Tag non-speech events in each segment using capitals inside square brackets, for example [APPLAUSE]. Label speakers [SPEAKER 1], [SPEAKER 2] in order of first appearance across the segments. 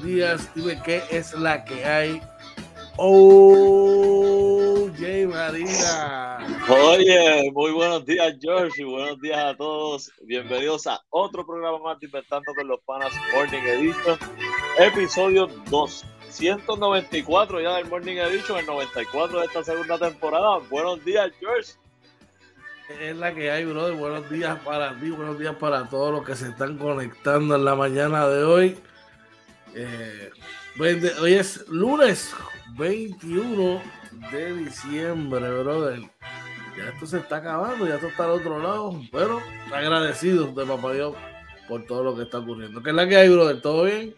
[SPEAKER 1] Buenos días, dime qué es la que hay. Oh, Jay Marina.
[SPEAKER 2] Oye, muy buenos días, George, y buenos días a todos. Bienvenidos a otro programa más de Inventando con los Panas Morning Edition, episodio 294 ya del Morning Edition, el 94 de esta segunda temporada. Buenos días, George
[SPEAKER 1] es la que hay, brother. Buenos días para ti, buenos días para todos los que se están conectando en la mañana de hoy. Eh, hoy es lunes 21 de diciembre, brother. Ya esto se está acabando, ya esto está al otro lado. Pero agradecidos de Papá Dios por todo lo que está ocurriendo. ¿Qué es la que hay, brother? ¿Todo bien?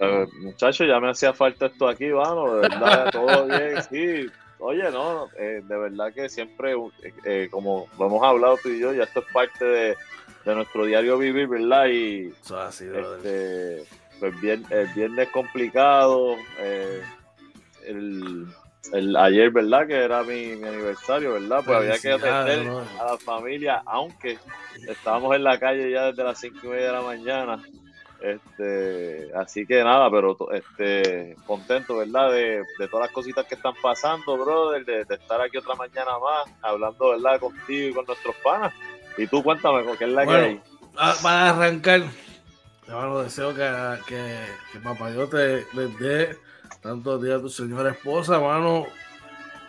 [SPEAKER 2] Eh, muchachos, ya me hacía falta esto aquí, vamos, de verdad, todo bien, sí Oye, no, eh, de verdad que siempre, eh, eh, como hemos hablado tú y yo, ya esto es parte de, nuestro diario vivir, ¿verdad? Y este, pues bien, el viernes complicado, el, ayer, ¿verdad? Que era mi, aniversario, ¿verdad? Pues había que atender a la familia, aunque estábamos en la calle ya desde las cinco y media de la mañana. Este, así que nada, pero este, contento, ¿verdad? De, todas las cositas que están pasando, brother, de, estar aquí otra mañana más, hablando, ¿verdad? Contigo y con nuestros panas. Y tú cuéntame, ¿qué es la que hay?
[SPEAKER 1] Para arrancar, bueno, deseo que, que, que papá Dios te les dé tantos días a tu señora esposa, mano.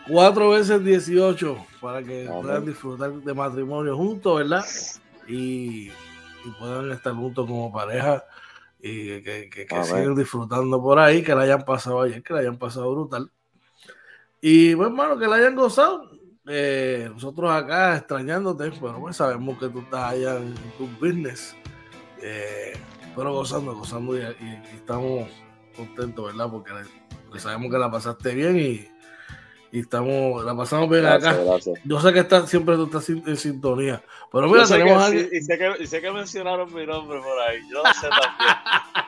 [SPEAKER 1] Cuatro veces 18 para que puedan disfrutar de matrimonio juntos, ¿verdad? Y, y puedan estar juntos como pareja y que, que, sigan disfrutando por ahí, que la hayan pasado ayer, que la hayan pasado brutal. Y bueno, hermano, que la hayan gozado. Eh, nosotros acá extrañándote, pero pues sabemos que tú estás allá en tu business, eh, pero gozando, gozando y, estamos contentos, ¿verdad? Porque, porque sabemos que la pasaste bien y, y estamos, la pasamos bien acá. Yo sé que está, siempre tú estás en, sintonía. Pero mira, tenemos
[SPEAKER 2] a alguien. y, sé que, y sé que mencionaron mi nombre por ahí. Yo lo sé también.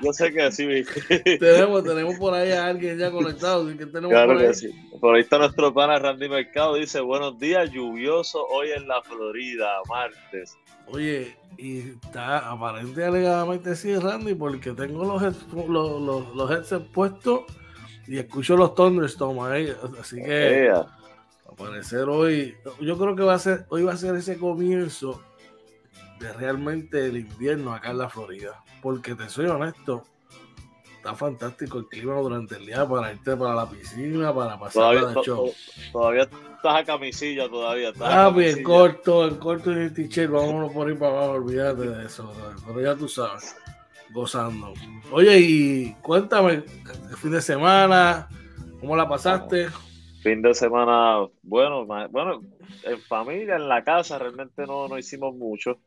[SPEAKER 2] Yo sé que sí. [LAUGHS]
[SPEAKER 1] tenemos, tenemos por ahí a alguien ya conectado. que tenemos
[SPEAKER 2] claro por ahí? que sí. Por ahí está nuestro pana Randy Mercado. Dice: Buenos días, lluvioso hoy en la Florida, martes.
[SPEAKER 1] Oye, y está aparente alegadamente sí, Randy, porque tengo los, los, los, los headsets puestos y escucho los Thunderstorms ahí, así que aparecer hoy, yo creo que va a ser, hoy va a ser ese comienzo de realmente el invierno acá en la Florida, porque te soy honesto, está fantástico el clima durante el día para irte para la piscina, para pasar
[SPEAKER 2] todavía, de show. Todavía estás a camisilla todavía. Estás
[SPEAKER 1] ah, bien corto, en corto y el t-shirt, vámonos por ir para abajo, olvídate de eso, pero ya tú sabes gozando. Oye, y cuéntame, el fin de semana, ¿cómo la pasaste?
[SPEAKER 2] Fin de semana, bueno, bueno, en familia, en la casa, realmente no, no hicimos mucho.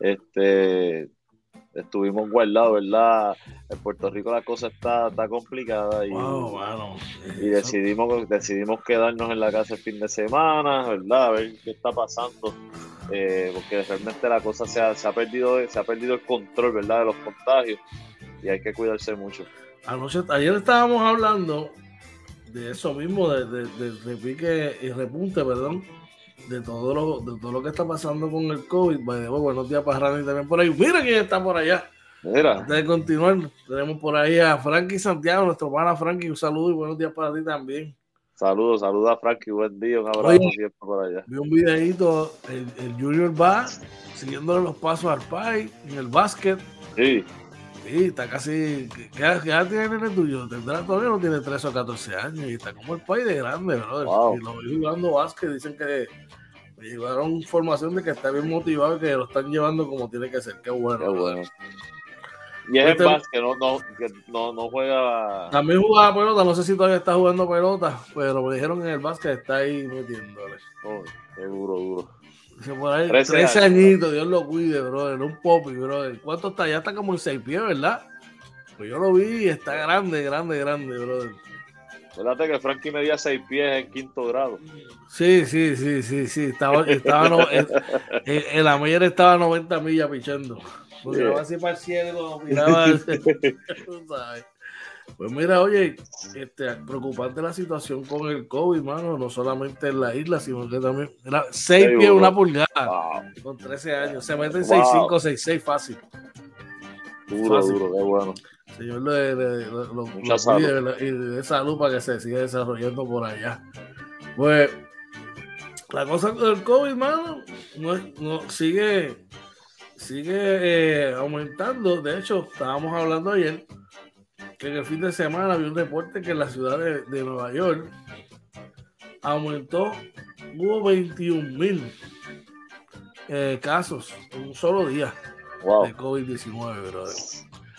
[SPEAKER 2] Este, estuvimos guardados, ¿verdad? En Puerto Rico la cosa está, está complicada y, y decidimos, decidimos quedarnos en la casa el fin de semana, ¿verdad? A ver qué está pasando. Eh, porque realmente la cosa se ha, se ha, perdido se ha perdido el control, ¿verdad? De los contagios y hay que cuidarse mucho.
[SPEAKER 1] ayer estábamos hablando de eso mismo, de, de, de, pique y repunte, perdón, de todo lo, de todo lo que está pasando con el COVID. buenos días para Randy también por ahí. Mira quién está por allá. Mira. Antes de continuar, tenemos por ahí a Frankie Santiago, nuestro pana Frankie. Un saludo y buenos días para ti también.
[SPEAKER 2] Saludos, saludos a Frankie, buen día, un abrazo siempre por allá.
[SPEAKER 1] Vi un videito, el, el Junior va siguiéndole los pasos al Pai en el básquet.
[SPEAKER 2] Sí.
[SPEAKER 1] Sí, está casi. ¿Qué, edad tiene el tuyo? Tendrá todavía no tiene 13 o 14 años y está como el Pai de grande, bro. Y lo vi jugando básquet, dicen que me llevaron información de que está bien motivado y que lo están llevando como tiene que ser. Qué bueno.
[SPEAKER 2] Qué bueno. Y es el básquet, no, no, que no, no juega.
[SPEAKER 1] También jugaba pelota, no sé si todavía está jugando pelota, pero me dijeron en el básquet está ahí metiéndole.
[SPEAKER 2] Oh, qué duro, duro.
[SPEAKER 1] Por ahí, 13, añitos, Dios lo cuide, brother. Un popi, brother. ¿Cuánto está? Ya está como en 6 pies, ¿verdad? Pues yo lo vi y está grande, grande, grande, brother.
[SPEAKER 2] Acuérdate que Frankie medía 6 pies en quinto grado.
[SPEAKER 1] Sí, sí, sí, sí, sí. Estaba, estaba no, el, el, el estaba 90 millas pichando. Pues miraba así para el cielo, miraba. Pues mira, oye, este, preocupante la situación con el COVID, mano, no solamente en la isla, sino que también era 6 pies, una pulgada, con 13 años, se meten 6'5, 6'6 fácil.
[SPEAKER 2] Duro, duro, qué bueno.
[SPEAKER 1] Señor, le, le, lo, salud. y de salud para que se siga desarrollando por allá. Pues, la cosa con el COVID, mano, no, no sigue sigue eh, aumentando. De hecho, estábamos hablando ayer que en el fin de semana había un reporte que en la ciudad de, Nueva York aumentó, hubo 21 mil eh, casos en un solo día de COVID-19, brother.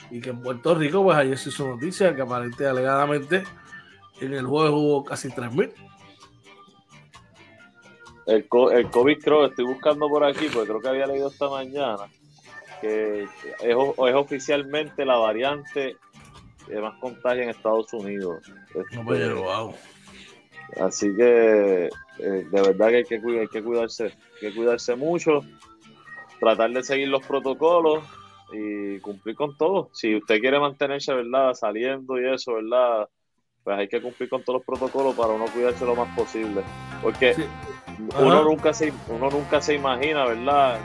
[SPEAKER 1] Y que en Puerto Rico, pues ayer se hizo noticia que aparentemente, alegadamente, en el juego hubo casi 3 mil.
[SPEAKER 2] El, el COVID creo, estoy buscando por aquí, porque creo que había leído esta mañana, que es, es oficialmente la variante de más contagio en Estados Unidos.
[SPEAKER 1] Este,
[SPEAKER 2] así que eh, de verdad que hay que, hay que cuidarse, hay que cuidarse mucho, tratar de seguir los protocolos y cumplir con todo. Si usted quiere mantenerse, ¿verdad? Saliendo y eso, ¿verdad? Pues hay que cumplir con todos los protocolos para uno cuidarse lo más posible. Porque uno nunca se uno nunca se imagina, ¿verdad?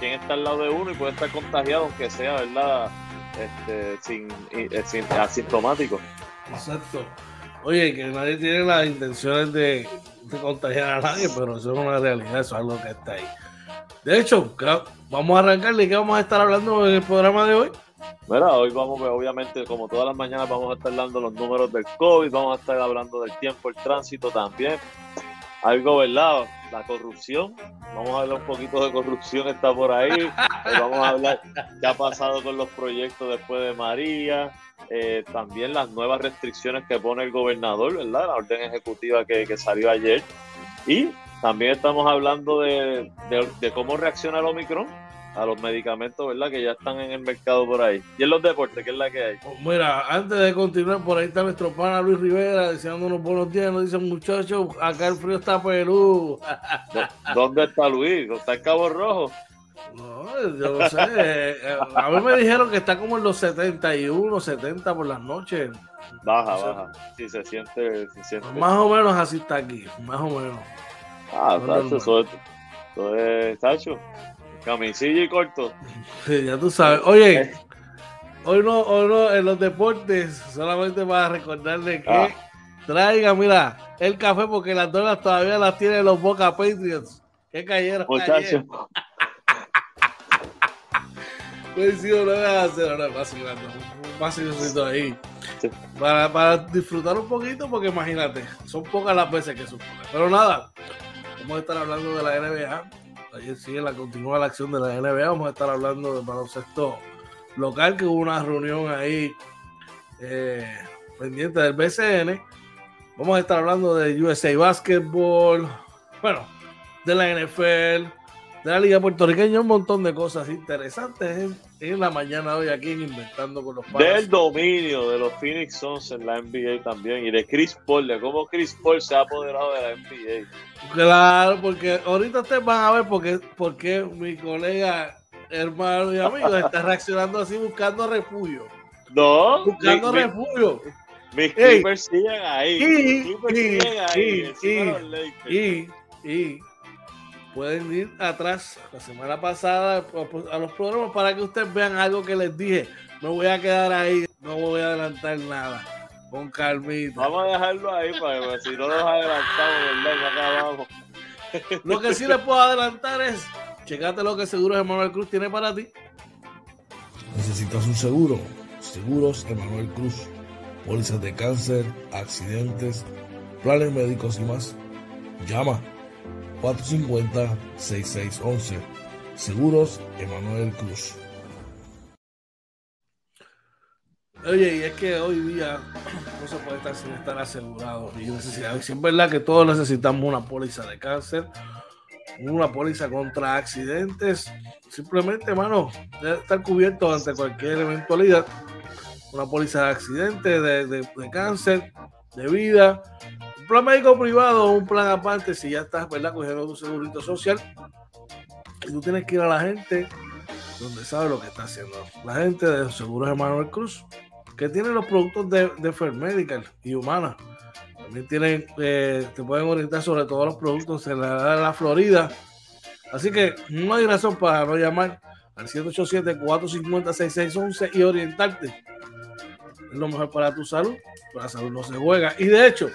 [SPEAKER 2] Quién está al lado de uno y puede estar contagiado, aunque sea, ¿verdad? Este, sin, eh, sin asintomático.
[SPEAKER 1] Exacto. Oye, que nadie tiene las intenciones de, contagiar a nadie, pero eso es una realidad, eso es algo que está ahí. De hecho, vamos a arrancarle. ¿Qué vamos a estar hablando en el programa de hoy?
[SPEAKER 2] Mira, hoy vamos, obviamente, como todas las mañanas, vamos a estar hablando los números del COVID, vamos a estar hablando del tiempo, el tránsito también. Algo, ¿verdad? La corrupción. Vamos a hablar un poquito de corrupción, está por ahí. [LAUGHS] Eh, vamos a hablar qué ha pasado con los proyectos después de María. Eh, también las nuevas restricciones que pone el gobernador, ¿verdad? La orden ejecutiva que, que salió ayer. Y también estamos hablando de, de, de cómo reacciona el Omicron a los medicamentos, ¿verdad? Que ya están en el mercado por ahí. Y en los deportes, ¿qué es la que hay?
[SPEAKER 1] Pues mira, antes de continuar, por ahí está nuestro pana Luis Rivera deseando unos buenos días. Nos dicen, muchachos, acá el frío está Perú.
[SPEAKER 2] ¿Dónde está Luis? ¿Está en Cabo Rojo?
[SPEAKER 1] No, yo no sé. Eh, a mí me dijeron que está como en los 71, 70 por las noches.
[SPEAKER 2] Baja, baja. Sí, se siente, se siente.
[SPEAKER 1] Más o menos así está aquí, más o menos.
[SPEAKER 2] Ah, Tacho, eso es, eso es, Tacho. Camisilla y corto.
[SPEAKER 1] Sí, ya tú sabes. Oye, eh. hoy no, hoy no en los deportes, solamente para recordarle que ah. traiga, mira, el café porque las donas todavía las tienen los Boca Patriots. Que cayeron. Muchachos. [LAUGHS] no voy a hacer ahora un ahí. Para, para, disfrutar un poquito, porque imagínate, son pocas las veces que sucede. Pero nada, vamos a estar hablando de la NBA ayer sigue la continúa la acción de la NBA. Vamos a estar hablando de baloncesto local, que hubo una reunión ahí eh, pendiente del BCN. Vamos a estar hablando de USA Basketball, bueno, de la NFL, de la Liga Puertorriqueña, un montón de cosas interesantes en, la mañana de hoy aquí en Inventando con los
[SPEAKER 2] Padres. Del dominio de los Phoenix Suns en la NBA también y de Chris Paul, de cómo Chris Paul se ha apoderado de la NBA.
[SPEAKER 1] Claro, porque ahorita ustedes van a ver por qué, mi colega, hermano y amigo está reaccionando así buscando refugio.
[SPEAKER 2] No,
[SPEAKER 1] buscando refugio.
[SPEAKER 2] Mis Clippers siguen ahí. Mis Clippers siguen ahí.
[SPEAKER 1] Y, y, y, pueden ir atrás la semana pasada a los programas para que ustedes vean algo que les dije. No voy a quedar ahí, no voy a adelantar nada. Con calmita.
[SPEAKER 2] Vamos a dejarlo ahí para que si no nos adelantamos, ¿verdad? Y acabamos.
[SPEAKER 1] Lo que sí les puedo adelantar es, checate lo que Seguros Emanuel Cruz tiene para ti. Necesitas un seguro. Seguros Emanuel Cruz. Pólizas de cáncer, accidentes, planes médicos y más. Llama 450-6611. Seguros Emanuel Cruz. Oye, y es que hoy día no se puede estar sin estar asegurado. Y necesidad, es verdad que todos necesitamos una póliza de cáncer, una póliza contra accidentes. Simplemente, hermano, debe estar cubierto ante cualquier eventualidad. Una póliza de accidentes, de, de cáncer, de vida, plan médico privado o un plan aparte si ya estás, ¿verdad? Cogiendo tu segurito social. Y tú tienes que ir a la gente donde sabe lo que está haciendo. La gente de Seguros Emanuel Cruz que tienen los productos de, de Medical y Humana. También tienen, eh, te pueden orientar sobre todos los productos en la, Florida. Así que no hay razón para no llamar al 787-450-6611 y orientarte. Es lo mejor para tu salud. Para la salud no se juega. Y de hecho,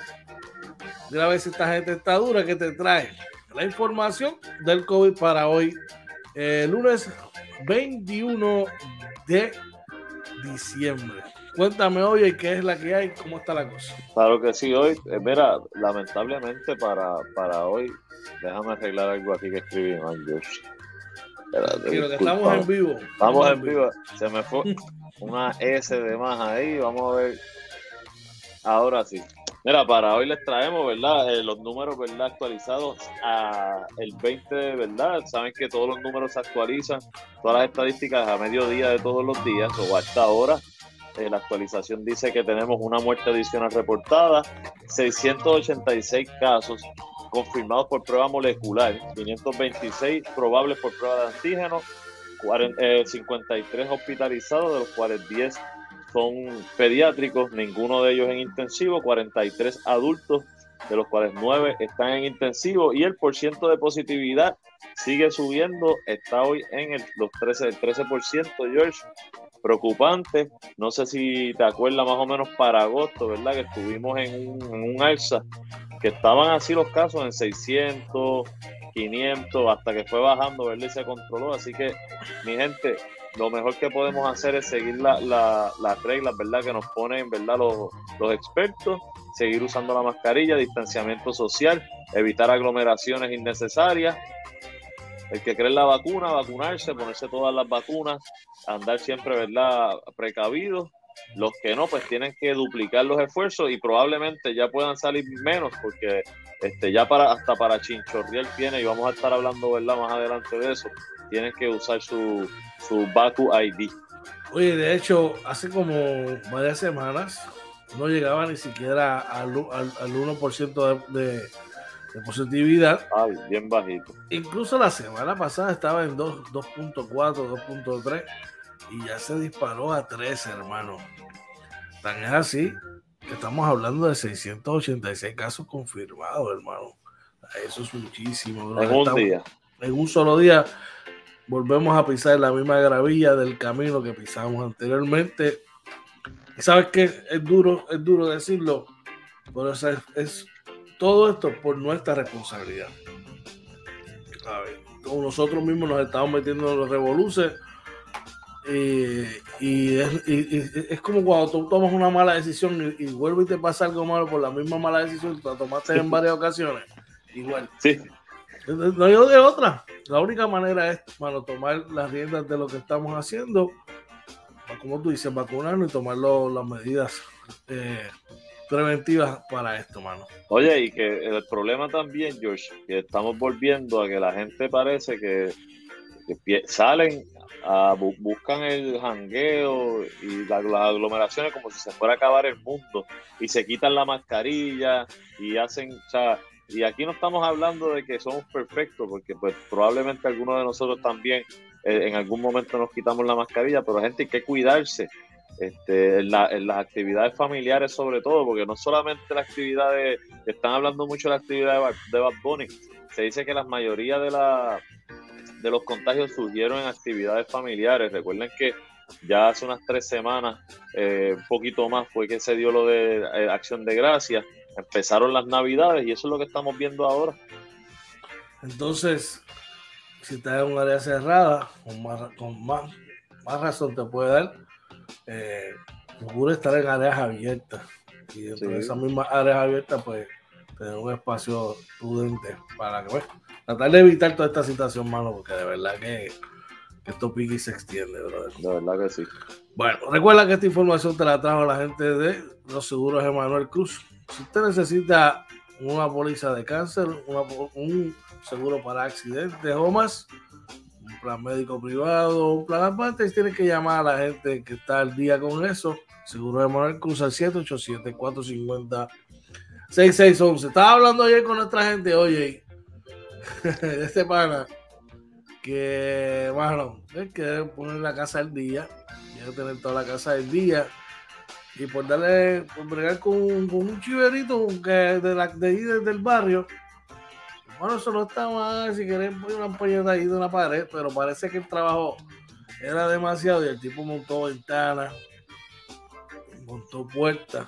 [SPEAKER 1] mira a ver si esta gente está dura que te trae la información del COVID para hoy, eh, lunes 21 de diciembre. Cuéntame, hoy ¿qué es la que hay? ¿Cómo está la cosa?
[SPEAKER 2] Claro que sí, hoy, eh, mira, lamentablemente para, para hoy, déjame arreglar algo aquí que escribí mal,
[SPEAKER 1] que estamos en vivo.
[SPEAKER 2] Estamos en vivo. Se me fue una S de más ahí, vamos a ver. Ahora sí. Mira, para hoy les traemos, ¿verdad? Eh, los números, ¿verdad? Actualizados a el 20, ¿verdad? Saben que todos los números se actualizan, todas las estadísticas a mediodía de todos los días o hasta ahora eh, la actualización dice que tenemos una muerte adicional reportada, 686 casos confirmados por prueba molecular, 526 probables por prueba de antígeno, 53 eh, hospitalizados, de los cuales 10 son pediátricos, ninguno de ellos en intensivo, 43 adultos, de los cuales 9 están en intensivo y el porciento de positividad sigue subiendo, está hoy en el, los 13, el 13%, George, preocupante. No sé si te acuerdas más o menos para agosto, ¿verdad? Que estuvimos en un, alza, que estaban así los casos en 600, 500, hasta que fue bajando, ¿verdad? Y se controló. Así que, mi gente, lo mejor que podemos hacer es seguir las reglas, ¿verdad? Que nos ponen, ¿verdad? Los, los expertos, seguir usando la mascarilla, distanciamiento social, evitar aglomeraciones innecesarias el que cree en la vacuna, vacunarse, ponerse todas las vacunas, andar siempre, ¿verdad?, precavidos. Los que no, pues tienen que duplicar los esfuerzos y probablemente ya puedan salir menos porque este, ya para hasta para chinchorrear tiene, y vamos a estar hablando, ¿verdad?, más adelante de eso, tienen que usar su, su Baku ID.
[SPEAKER 1] Oye, de hecho, hace como varias semanas no llegaba ni siquiera al, al, al 1% de de positividad.
[SPEAKER 2] Ay, bien bajito.
[SPEAKER 1] Incluso la semana pasada estaba en 2.4, 2.3 y ya se disparó a 3, hermano. Tan es así que estamos hablando de 686 casos confirmados, hermano. Eso es muchísimo.
[SPEAKER 2] En un día.
[SPEAKER 1] En un solo día volvemos a pisar la misma gravilla del camino que pisamos anteriormente. Y sabes que es duro, es duro decirlo, pero es, es todo esto por nuestra responsabilidad. A ver, nosotros mismos nos estamos metiendo en los revoluces. y, es, como cuando tú tomas una mala decisión y, vuelve y te pasa algo malo por la misma mala decisión que la tomaste en varias ocasiones. Igual.
[SPEAKER 2] Sí.
[SPEAKER 1] No hay otra. La única manera es, bueno, tomar las riendas de lo que estamos haciendo, como tú dices, vacunarnos y tomar las medidas eh, preventivas para esto, mano.
[SPEAKER 2] Oye, y que el problema también, George, que estamos volviendo a que la gente parece que, salen, a, buscan el jangueo y las aglomeraciones como si se fuera a acabar el mundo y se quitan la mascarilla y hacen, o sea, y aquí no estamos hablando de que somos perfectos, porque pues probablemente algunos de nosotros también eh, en algún momento nos quitamos la mascarilla, pero gente hay que cuidarse este, en, las actividades familiares sobre todo, porque no solamente las actividades, están hablando mucho de la actividad de, Bad Bunny, se dice que la mayoría de, la, de los contagios surgieron en actividades familiares. Recuerden que ya hace unas tres semanas, eh, un poquito más, fue que se dio lo de eh, Acción de Gracias, empezaron las Navidades y eso es lo que estamos viendo ahora.
[SPEAKER 1] Entonces, si estás en un área cerrada, con más, con más, más razón te puede dar, eh, estar en áreas abiertas. Y dentro de esas mismas áreas abiertas, pues, tener un espacio prudente para que, bueno, tratar de evitar toda esta situación, mano, porque de verdad que, que esto pique y se extiende, brother.
[SPEAKER 2] De verdad que sí.
[SPEAKER 1] Bueno, recuerda que esta información te la trajo la gente de los seguros Emanuel Cruz. Si usted necesita una póliza de cáncer, un seguro para accidentes o más, un plan médico privado, un plan aparte, tiene que llamar a la gente que está al día con eso. Seguro de Manuel Cruz al 787-450-6611. Estaba hablando ayer con nuestra gente, oye, [LAUGHS] este pana, que, bueno, es que poner la casa al día, quiere tener toda la casa al día y por darle, por bregar con, un chiverito que de, la, de ahí desde el barrio. Bueno, eso no está mal, si quieren poner una ampolleta ahí de una pared, pero parece que el trabajo era demasiado y el tipo montó ventanas, montó puertas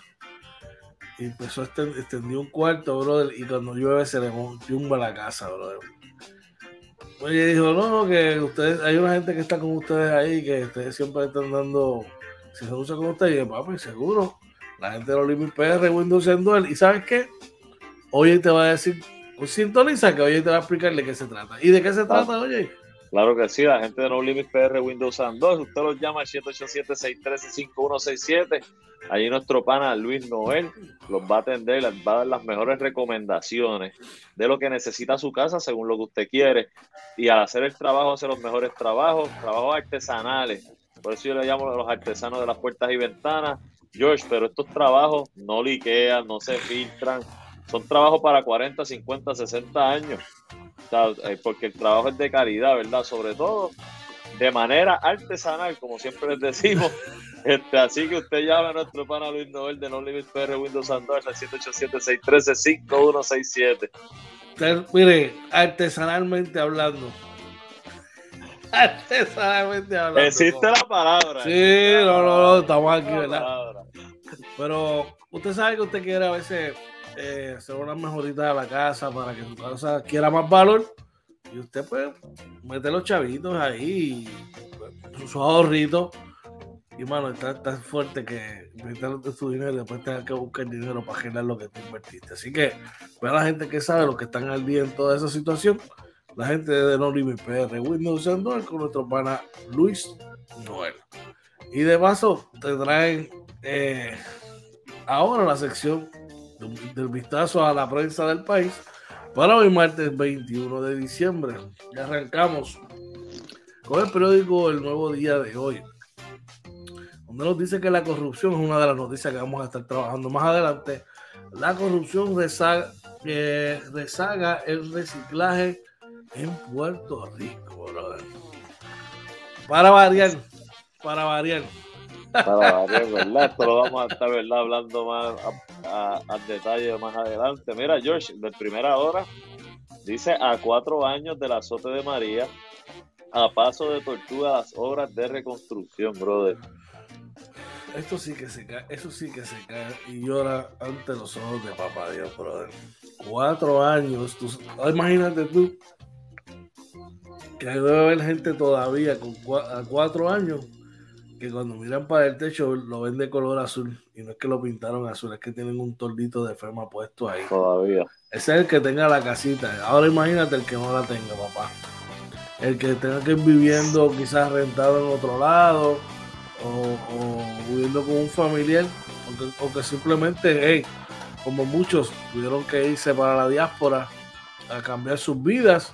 [SPEAKER 1] y empezó a extender, un cuarto, brother, y cuando llueve se le tumba la casa, brother. Oye, dijo, no, que ustedes, hay una gente que está con ustedes ahí, que ustedes siempre están dando si se usa con usted, y papi, seguro. La gente de los Limit PR, Windows en Duel. ¿Y sabes qué? Hoy te va a decir, pues sintoniza que hoy te va a explicar de qué se trata. ¿Y de qué se trata, oye?
[SPEAKER 2] Claro que sí, la gente de No Limit PR Windows and usted los llama al 787-613-5167. Allí nuestro pana Luis Noel los va a atender, les va a dar las mejores recomendaciones de lo que necesita su casa según lo que usted quiere. Y al hacer el trabajo, hacer los mejores trabajos, trabajos artesanales, por eso yo le llamo a los artesanos de las puertas y ventanas, George, pero estos trabajos no liquean, no se filtran, son trabajos para 40, 50, 60 años, eh, porque el trabajo es de calidad, ¿verdad? Sobre todo de manera artesanal, como siempre les decimos. [LAUGHS] Este, así que usted llama a nuestro pana Luis Noel de No Limit PR Windows Android al 787-613-5167.
[SPEAKER 1] Mire, artesanalmente hablando,
[SPEAKER 2] Existe la palabra.
[SPEAKER 1] Sí, no, no, no, estamos aquí, ¿verdad? Pero usted sabe que usted quiere a veces eh, hacer una mejorita de la casa para que su casa quiera más valor. Y usted, pues, mete los chavitos ahí, sus ahorritos. Y, mano, está tan fuerte que de su dinero y después tenga que buscar dinero para generar lo que tú invertiste. Así que, ve a la gente que sabe, los que están al día en toda esa situación la gente de No Limit PR Windows Android con nuestro pana Luis Noel. Y de paso te traen eh, ahora la sección del vistazo a la prensa del país para hoy martes 21 de diciembre. Y arrancamos con el periódico El Nuevo Día de hoy, donde nos dice que la corrupción es una de las noticias que vamos a estar trabajando más adelante. La corrupción rezaga, eh, rezaga el reciclaje en Puerto Rico, brother. Para variar, para variar.
[SPEAKER 2] Para variar, ¿verdad? Esto lo vamos a estar ¿verdad? hablando más a, detalle más adelante. Mira, George, de primera hora, dice a cuatro años del azote de María, a paso de tortuga las obras de reconstrucción, brother.
[SPEAKER 1] Esto sí que se cae, eso sí que se cae y llora ante los ojos de papá Dios, brother. Cuatro años, tú, imagínate tú, que debe haber gente todavía con a cuatro años que cuando miran para el techo lo ven de color azul y no es que lo pintaron azul, es que tienen un tordito de ferma puesto ahí.
[SPEAKER 2] Todavía.
[SPEAKER 1] Ese es el que tenga la casita. Ahora imagínate el que no la tenga, papá. El que tenga que ir viviendo quizás rentado en otro lado o, viviendo con un familiar o que, simplemente, hey, como muchos tuvieron que irse para la diáspora a cambiar sus vidas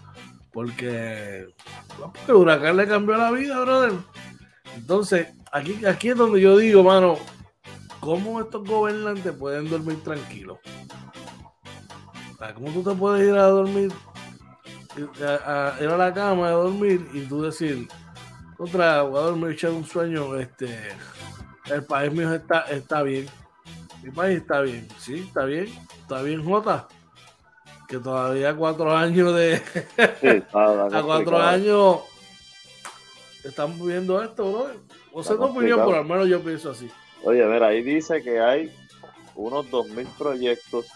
[SPEAKER 1] porque, el huracán le cambió la vida, brother. Entonces, aquí, aquí es donde yo digo, mano, ¿cómo estos gobernantes pueden dormir tranquilos? ¿Cómo tú te puedes ir a dormir, a, ir a la cama a dormir y tú decir, contra, voy a dormir echar un sueño este, el país mío está, está bien. Mi país está bien, sí, está bien. Está bien, Jota. Que todavía cuatro años de. Sí, [LAUGHS] a cuatro años estamos viendo esto, bro. O sea, tu opinión, por al menos yo pienso así.
[SPEAKER 2] Oye, ver, ahí dice que hay unos 2.000 proyectos,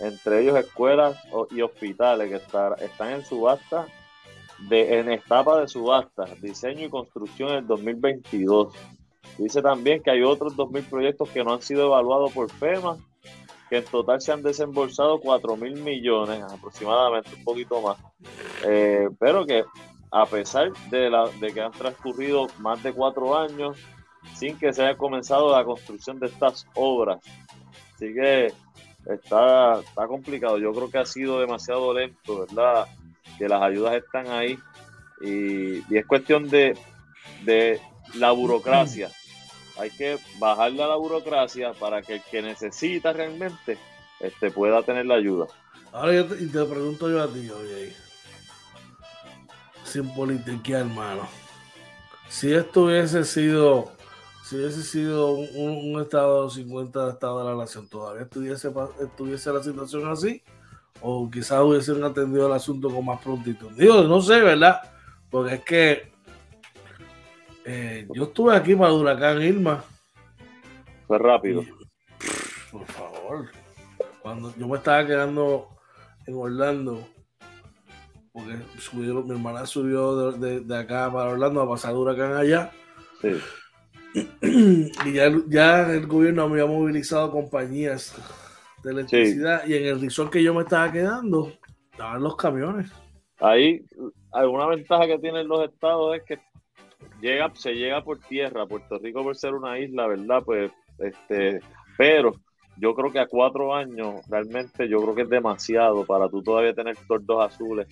[SPEAKER 2] entre ellos escuelas y hospitales que están en subasta, de, en etapa de subasta, diseño y construcción en el 2022. Dice también que hay otros 2.000 proyectos que no han sido evaluados por FEMA, que en total se han desembolsado 4.000 millones, aproximadamente un poquito más, eh, pero que a pesar de, la, de que han transcurrido más de cuatro años sin que se haya comenzado la construcción de estas obras. Así que está, está complicado. Yo creo que ha sido demasiado lento, ¿verdad? Que las ayudas están ahí y, es cuestión de, de la burocracia. Hay que bajarle a la burocracia para que el que necesita realmente este, pueda tener la ayuda.
[SPEAKER 1] Ahora yo te, te pregunto yo a ti, oye, sin politiquear, hermano. Si esto hubiese sido, si hubiese sido un, estado de 50 de estado de la nación, todavía estuviese, estuviese la situación así, o quizás hubiesen atendido el asunto con más prontito. Digo, no sé, ¿verdad? Porque es que eh, yo estuve aquí para Huracán Irma.
[SPEAKER 2] Fue rápido.
[SPEAKER 1] por favor. Cuando yo me estaba quedando en Orlando, porque subieron, mi hermana subió de, de, acá para Orlando a pasar huracán allá. Sí. [CLEARS THROAT] Y ya, ya el gobierno había movilizado compañías de electricidad y en el resort que yo me estaba quedando estaban los camiones.
[SPEAKER 2] Ahí, alguna ventaja que tienen los estados es que llega, se llega por tierra, Puerto Rico por ser una isla, ¿verdad? Pues, este, pero yo creo que a cuatro años realmente yo creo que es demasiado para tú todavía tener tordos azules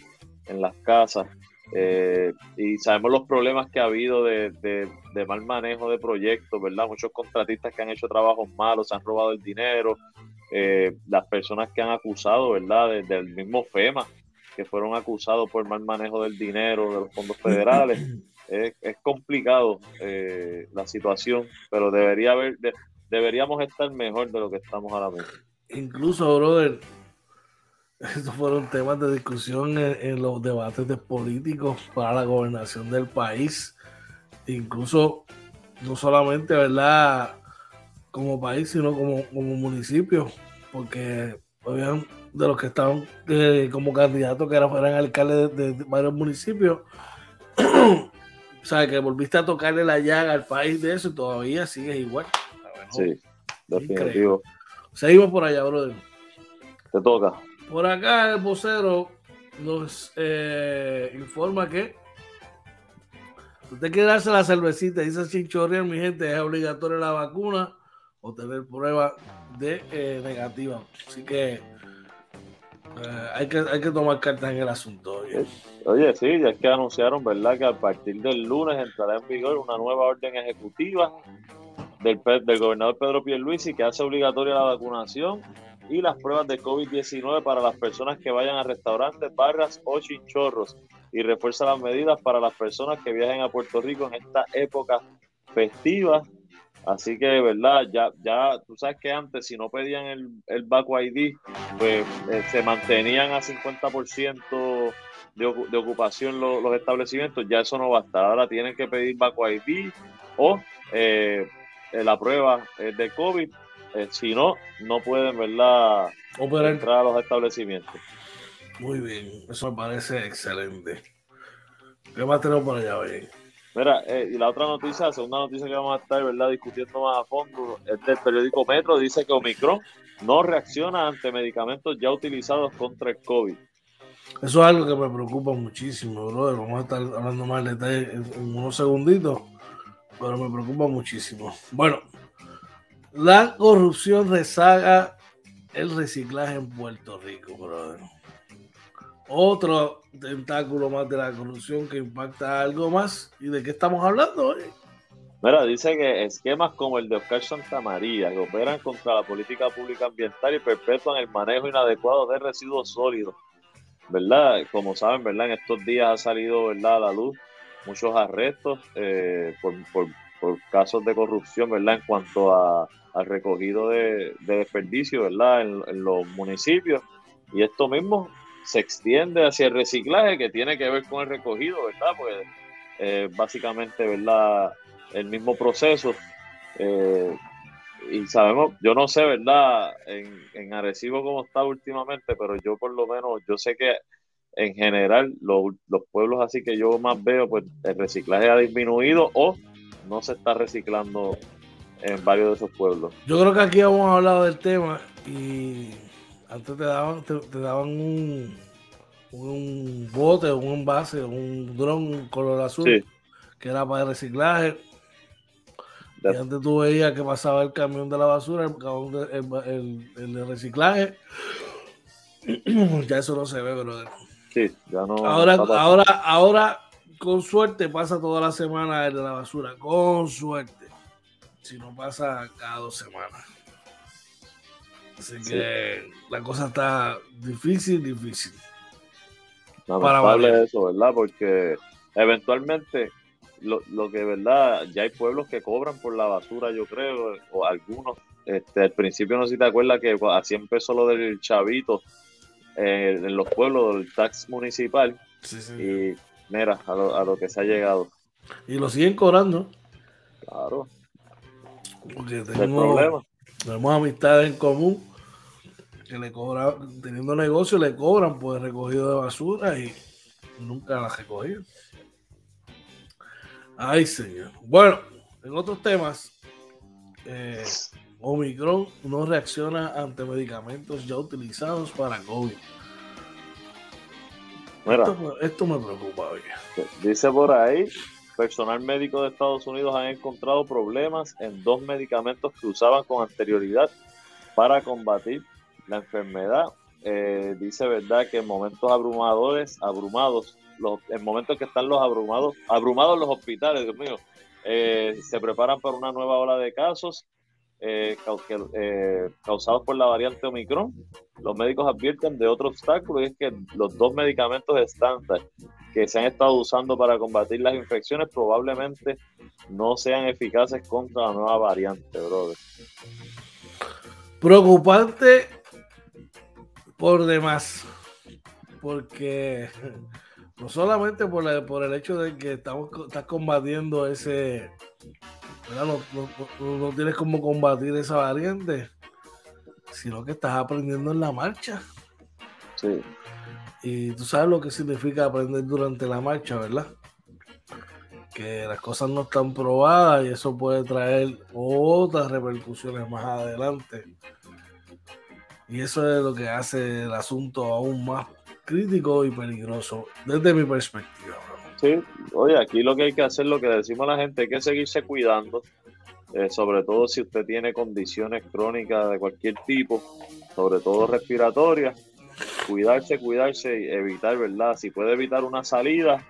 [SPEAKER 2] en las casas. Eh, y sabemos los problemas que ha habido de, mal manejo de proyectos, ¿verdad? Muchos contratistas que han hecho trabajos malos, se han robado el dinero, eh, las personas que han acusado, ¿verdad? Desde el mismo FEMA, que fueron acusados por mal manejo del dinero de los fondos federales. [CLEARS THROAT] es, complicado eh, la situación, pero debería haber, deberíamos estar mejor de lo que estamos ahora mismo.
[SPEAKER 1] Incluso, brother, [LAUGHS] estos fueron temas de discusión en, los debates de políticos para la gobernación del país. Incluso, no solamente, ¿verdad? Como país, sino como, como municipio, porque habían de los que estaban eh, como candidatos que eran, eran alcaldes de, varios municipios. O sea, que volviste a tocarle la llaga al país de eso y todavía sigues igual.
[SPEAKER 2] sí, definitivo.
[SPEAKER 1] Seguimos por allá, brother.
[SPEAKER 2] Te toca.
[SPEAKER 1] Por acá el vocero nos eh, informa que usted quiere darse la cervecita, dice Chinchorrial, mi gente, es obligatoria la vacuna o tener prueba de eh, negativa. Así que hay que hay que tomar cartas en el asunto.
[SPEAKER 2] Oye. sí, ya es que anunciaron, ¿verdad? Que a partir del lunes entrará en vigor una nueva orden ejecutiva del, del gobernador Pedro Pierluisi que hace obligatoria la vacunación y las pruebas de COVID-19 para las personas que vayan a restaurantes, barras o chinchorros y refuerza las medidas para las personas que viajen a Puerto Rico en esta época festiva. Así que, verdad, ya, ya tú sabes que antes si no pedían el, el Baco ID, pues eh, se mantenían a 50% de, de ocupación los establecimientos, ya eso no va a estar. Ahora tienen que pedir Baco ID o eh, la prueba eh, de COVID eh, si no, no pueden, ¿verdad? Entrar a los establecimientos.
[SPEAKER 1] Muy bien, eso me parece excelente. ¿Qué más tenemos por allá hoy?
[SPEAKER 2] Mira, eh, y la otra noticia, la segunda noticia que vamos a estar, ¿verdad? Discutiendo más a fondo, es del periódico Metro, dice que Omicron no reacciona ante medicamentos ya utilizados contra el COVID.
[SPEAKER 1] Eso es algo que me preocupa muchísimo, brother. Vamos a estar hablando más de detalle en unos segunditos, pero me preocupa muchísimo. Bueno, la corrupción rezaga el reciclaje en Puerto Rico, brother. Otro tentáculo más de la corrupción que impacta algo más. ¿Y de qué estamos hablando hoy?
[SPEAKER 2] Mira, dice que esquemas como el de Oscar Santamaría, que operan contra la política pública ambiental y perpetúan el manejo inadecuado de residuos sólidos. ¿Verdad? Como saben, ¿verdad? En estos días ha salido, ¿verdad? A la luz muchos arrestos eh, por, por casos de corrupción, ¿verdad? En cuanto a, al recogido de, desperdicio, ¿verdad? En, los municipios. Y esto mismo se extiende hacia el reciclaje que tiene que ver con el recogido, ¿verdad? Pues eh, básicamente, ¿verdad? El mismo proceso. Eh, y sabemos, yo no sé, ¿verdad? En, en Arecibo cómo está últimamente, pero yo por lo menos, yo sé que en general los, los pueblos así que yo más veo, pues el reciclaje ha disminuido o no se está reciclando en varios de esos pueblos.
[SPEAKER 1] Yo creo que aquí hemos hablado del tema y antes te daban, te, daban un, un bote, un envase, un dron color azul que era para el reciclaje. Y antes tú veías que pasaba el camión de la basura, el, el, de reciclaje. [CLEARS THROAT] ya eso no se ve, brother.
[SPEAKER 2] Sí, ya no.
[SPEAKER 1] Ahora, ahora, ahora, con suerte pasa toda la semana el de la basura. Con suerte si no pasa cada dos semanas. Así que la cosa está difícil, difícil.
[SPEAKER 2] Para eso, ¿verdad? Porque eventualmente lo, lo, que, ¿verdad? Ya hay pueblos que cobran por la basura, yo creo, o algunos. Este, al principio no sé si te acuerdas que así empezó lo del chavito eh, en los pueblos, del tax municipal. Y mira, a lo, a lo que se ha llegado.
[SPEAKER 1] Y lo siguen cobrando.
[SPEAKER 2] Claro.
[SPEAKER 1] Porque tenemos, tenemos amistades en común que le cobran, teniendo negocio, le cobran por el recogido de basura y nunca la recogido. Ay, señor. Bueno, en otros temas, eh, Omicron no reacciona ante medicamentos ya utilizados para COVID. esto, esto, me preocupa, oye.
[SPEAKER 2] Dice por ahí personal médico de Estados Unidos han encontrado problemas en dos medicamentos que usaban con anterioridad para combatir la enfermedad. Eh, dice verdad que en momentos abrumadores, abrumados, los, en momentos que están los abrumados, abrumados los hospitales, Dios mío, eh, se preparan para una nueva ola de casos eh, causados por la variante Omicron. Los médicos advierten de otro obstáculo y es que los dos medicamentos estándar que se han estado usando para combatir las infecciones probablemente no sean eficaces contra la nueva variante, brother.
[SPEAKER 1] Preocupante por demás, porque no solamente por, por el hecho de que estamos estás combatiendo ese, no, no, tienes cómo combatir esa variante, sino que estás aprendiendo en la marcha.
[SPEAKER 2] Sí.
[SPEAKER 1] Y tú sabes lo que significa aprender durante la marcha, ¿verdad? Que las cosas no están probadas y eso puede traer otras repercusiones más adelante. Y eso es lo que hace el asunto aún más crítico y peligroso desde mi perspectiva.
[SPEAKER 2] Sí, oye, aquí lo que hay que hacer, lo que decimos a la gente, hay que seguirse cuidando, eh, sobre todo si usted tiene condiciones crónicas de cualquier tipo, sobre todo respiratorias, cuidarse, cuidarse y evitar, ¿verdad? Si puede evitar una salida,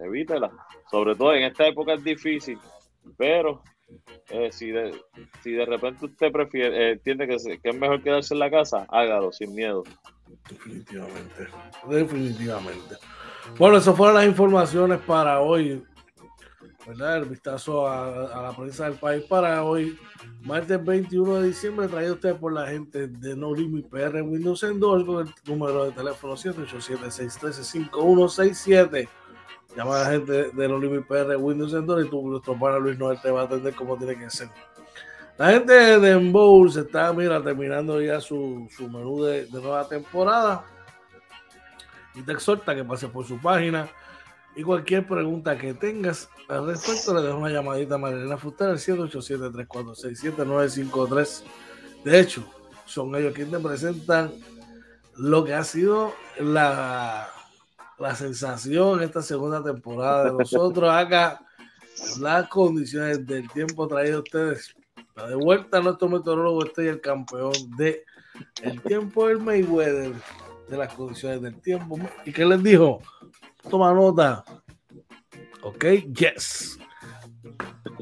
[SPEAKER 2] evítela. Sobre todo en esta época es difícil, pero eh, si, de, si de repente usted prefiere, eh, que, que, es mejor quedarse en la casa, hágalo sin miedo.
[SPEAKER 1] Definitivamente, definitivamente. Bueno, esas fueron las informaciones para hoy. ¿verdad? El vistazo a, la prensa del país para hoy, martes 21 de diciembre, traído usted por la gente de No Limit PR Windows Endorse con el número de teléfono 787-613-5167. Llama a la gente de No Limit PR Windows Endorse y tu, nuestro pana Luis Noel te va a atender como tiene que ser. La gente de Embowl se está, mira, terminando ya su, su menú de, nueva temporada y te exhorta que pase por su página y cualquier pregunta que tengas al respecto, le dejo una llamadita a Marilena Fuster al 787-3467-953. De hecho, son ellos quienes te presentan lo que ha sido la, la sensación esta segunda temporada de nosotros acá, las condiciones del tiempo traído ustedes. de vuelta a nuestro meteorólogo, este el campeón de el tiempo del Mayweather, de las condiciones del tiempo. ¿Y qué les dijo? Toma nota. Ok, yes.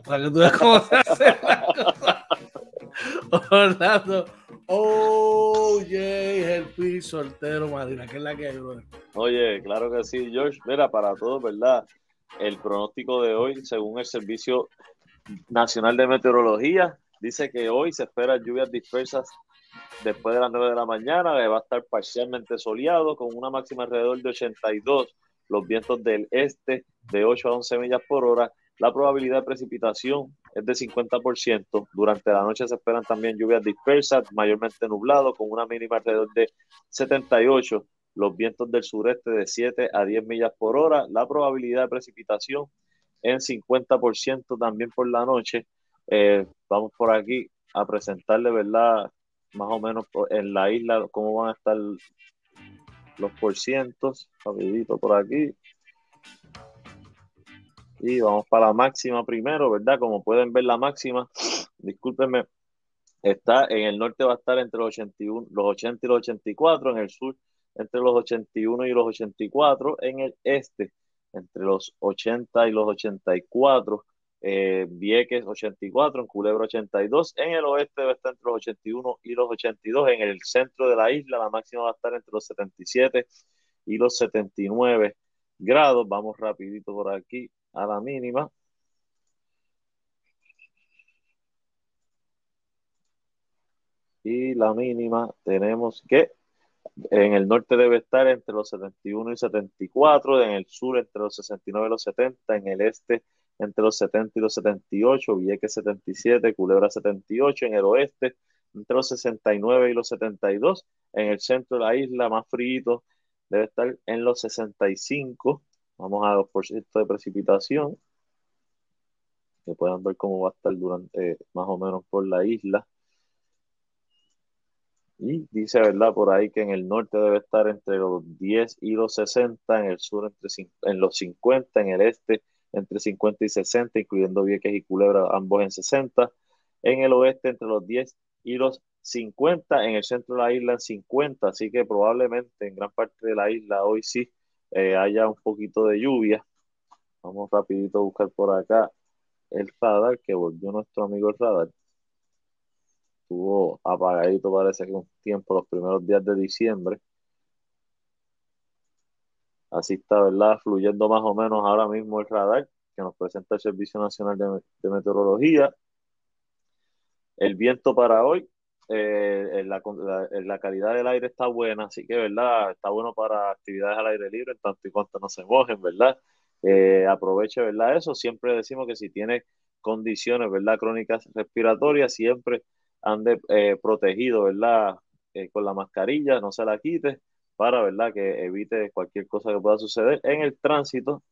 [SPEAKER 1] Para que tú veas cómo se hace la cosa. [LAUGHS] Orlando. Oye, el piso soltero, Marina, que es la que hay,
[SPEAKER 2] Oye, claro que sí, George. Mira, para todos, ¿verdad? El pronóstico de hoy, según el servicio Nacional de Meteorología dice que hoy se esperan lluvias dispersas después de las 9 de la mañana, va a estar parcialmente soleado con una máxima alrededor de 82, los vientos del este de 8 a 11 millas por hora, la probabilidad de precipitación es de 50%, durante la noche se esperan también lluvias dispersas, mayormente nublado, con una mínima alrededor de 78, los vientos del sureste de 7 a 10 millas por hora, la probabilidad de precipitación en 50% también por la noche. Eh, vamos por aquí a presentarle, ¿verdad? Más o menos en la isla, cómo van a estar los porcientos. Rapidito por aquí. Y vamos para la máxima primero, ¿verdad? Como pueden ver, la máxima, discúlpenme, está en el norte va a estar entre los 81, los 80 y los 84, en el sur entre los 81 y los 84, en el este entre los 80 y los 84, eh, Vieques 84, en Culebro 82, en el oeste va a estar entre los 81 y los 82, en el centro de la isla la máxima va a estar entre los 77 y los 79 grados, vamos rapidito por aquí a la mínima. Y la mínima tenemos que en el norte debe estar entre los 71 y 74, en el sur entre los 69 y los 70, en el este entre los 70 y los 78, Vieques 77, Culebra 78, en el oeste entre los 69 y los 72, en el centro de la isla más frío debe estar en los 65, vamos a 2% de precipitación, que puedan ver cómo va a estar durante más o menos por la isla. Y dice, ¿verdad? Por ahí que en el norte debe estar entre los 10 y los 60, en el sur entre en los 50, en el este entre 50 y 60, incluyendo Vieques y Culebra, ambos en 60, en el oeste entre los 10 y los 50, en el centro de la isla en 50, así que probablemente en gran parte de la isla hoy sí eh, haya un poquito de lluvia. Vamos rapidito a buscar por acá el radar, que volvió nuestro amigo el radar estuvo apagadito parece que un tiempo los primeros días de diciembre. Así está, ¿verdad? Fluyendo más o menos ahora mismo el radar que nos presenta el Servicio Nacional de, Meteorología. El viento para hoy, eh, la, calidad del aire está buena, así que, ¿verdad? Está bueno para actividades al aire libre, en tanto y cuanto no se mojen, ¿verdad? Eh, aproveche, ¿verdad? Eso, siempre decimos que si tiene condiciones, ¿verdad? Crónicas respiratorias, siempre ande eh, protegido, ¿verdad? Eh, con la mascarilla, no se la quite, para, ¿verdad? Que evite cualquier cosa que pueda suceder en el tránsito.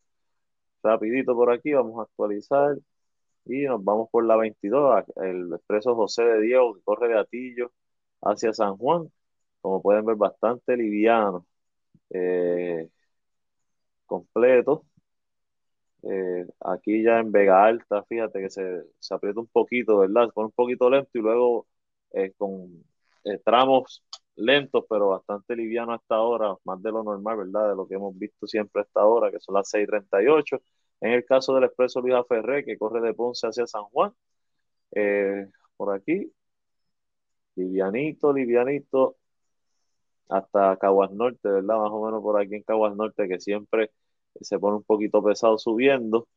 [SPEAKER 2] Rapidito por aquí, vamos a actualizar y nos vamos por la 22, el expreso José de Diego que corre de Atillo hacia San Juan. Como pueden ver, bastante liviano, eh, completo. Eh, aquí ya en Vega Alta, fíjate que se, se, aprieta un poquito, ¿verdad? Se pone un poquito lento y luego eh, con tramos lentos, pero bastante liviano hasta ahora, más de lo normal, ¿verdad? De lo que hemos visto siempre hasta ahora, que son las 6.38. En el caso del expreso Luis Ferré, que corre de Ponce hacia San Juan, por aquí, livianito, livianito, hasta Caguas Norte, ¿verdad? Más o menos por aquí en Caguas Norte, que siempre se pone un poquito pesado subiendo,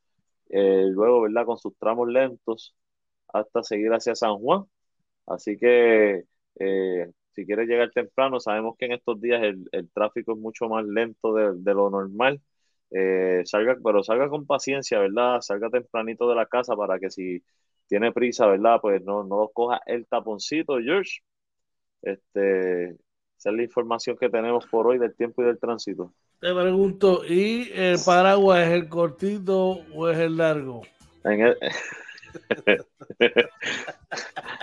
[SPEAKER 2] eh, luego, ¿verdad? Con sus tramos lentos hasta seguir hacia San Juan. Así que eh, si quieres llegar temprano, sabemos que en estos días el, tráfico es mucho más lento de, lo normal. Eh, salga, pero salga con paciencia, ¿verdad? Salga tempranito de la casa para que si tiene prisa, ¿verdad? Pues no, no coja el taponcito, George. Este, esa es la información que tenemos por hoy del tiempo y del tránsito.
[SPEAKER 1] Te pregunto, ¿y el paraguas es el cortito o es el largo?
[SPEAKER 2] En, [LAUGHS]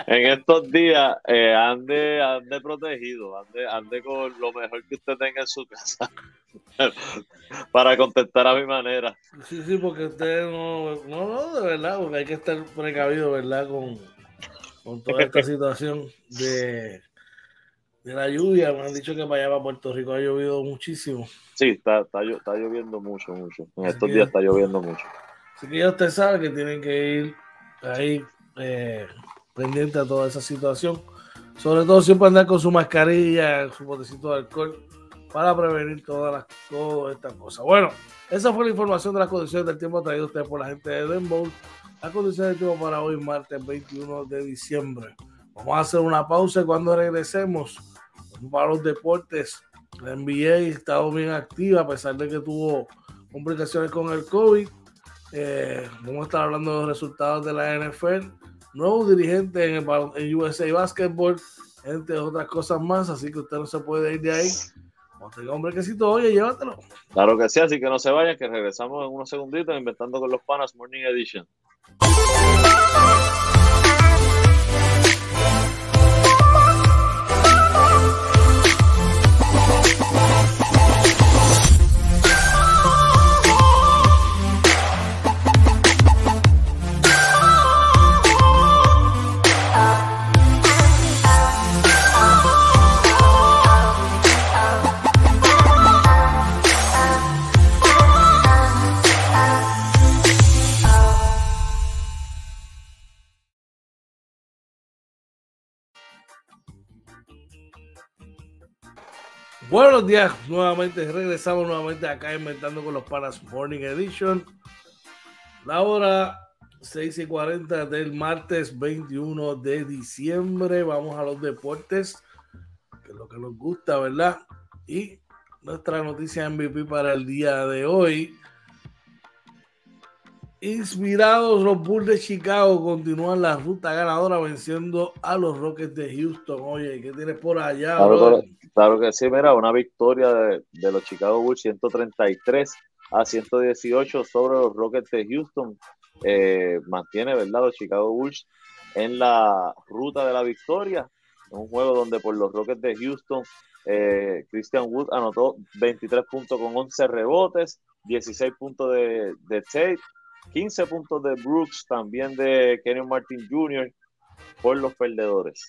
[SPEAKER 2] estos días, eh, ande, ande protegido, ande, ande con lo mejor que usted tenga en su casa [LAUGHS] para contestar a mi manera.
[SPEAKER 1] Sí, sí, porque usted no, no, no, de verdad, porque hay que estar precavido, ¿verdad? Con, con toda esta [LAUGHS] situación de de la lluvia. Me han dicho que para allá, para Puerto Rico, ha llovido muchísimo.
[SPEAKER 2] Sí, está, está, lloviendo mucho, mucho. En estos días está lloviendo mucho.
[SPEAKER 1] Así que ya usted sabe que tienen que ir ahí eh, pendiente a toda esa situación. Sobre todo siempre andar con su mascarilla, su botecito de alcohol para prevenir todas las todas estas cosas. Bueno, esa fue la información de las condiciones del tiempo traído usted por la gente de Denbowl la condición de tiempo para hoy, martes 21 de diciembre. Vamos a hacer una pausa y cuando regresemos, para los deportes, la NBA ha estado bien activa a pesar de que tuvo complicaciones con el COVID. Eh, vamos a estar hablando de los resultados de la NFL, nuevo dirigente en, el, USA Basketball, entre otras cosas más, así que usted no se puede ir de ahí. Cuando tenga un brequecito, oye, llévatelo.
[SPEAKER 2] Claro que sí, así que no se vayan, que regresamos en unos segunditos inventando con los panas Morning Edition.
[SPEAKER 1] Buenos días, nuevamente regresamos nuevamente acá inventando con los panas Morning Edition. La hora 6 y 40 del martes 21 de diciembre. Vamos a los deportes, que es lo que nos gusta, ¿verdad? Y nuestra noticia MVP para el día de hoy Inspirados, los Bulls de Chicago continúan la ruta ganadora venciendo a los Rockets de Houston. Oye, ¿qué tienes por allá?
[SPEAKER 2] Claro, que sí, mira, una victoria de, los Chicago Bulls 133 a 118 sobre los Rockets de Houston. Eh, mantiene, ¿verdad? Los Chicago Bulls en la ruta de la victoria. Un juego donde por los Rockets de Houston, eh, Christian Wood anotó 23 puntos con 11 rebotes, 16 puntos de, de Tate 15 puntos de Brooks, también de Kenny Martin Jr. por los perdedores.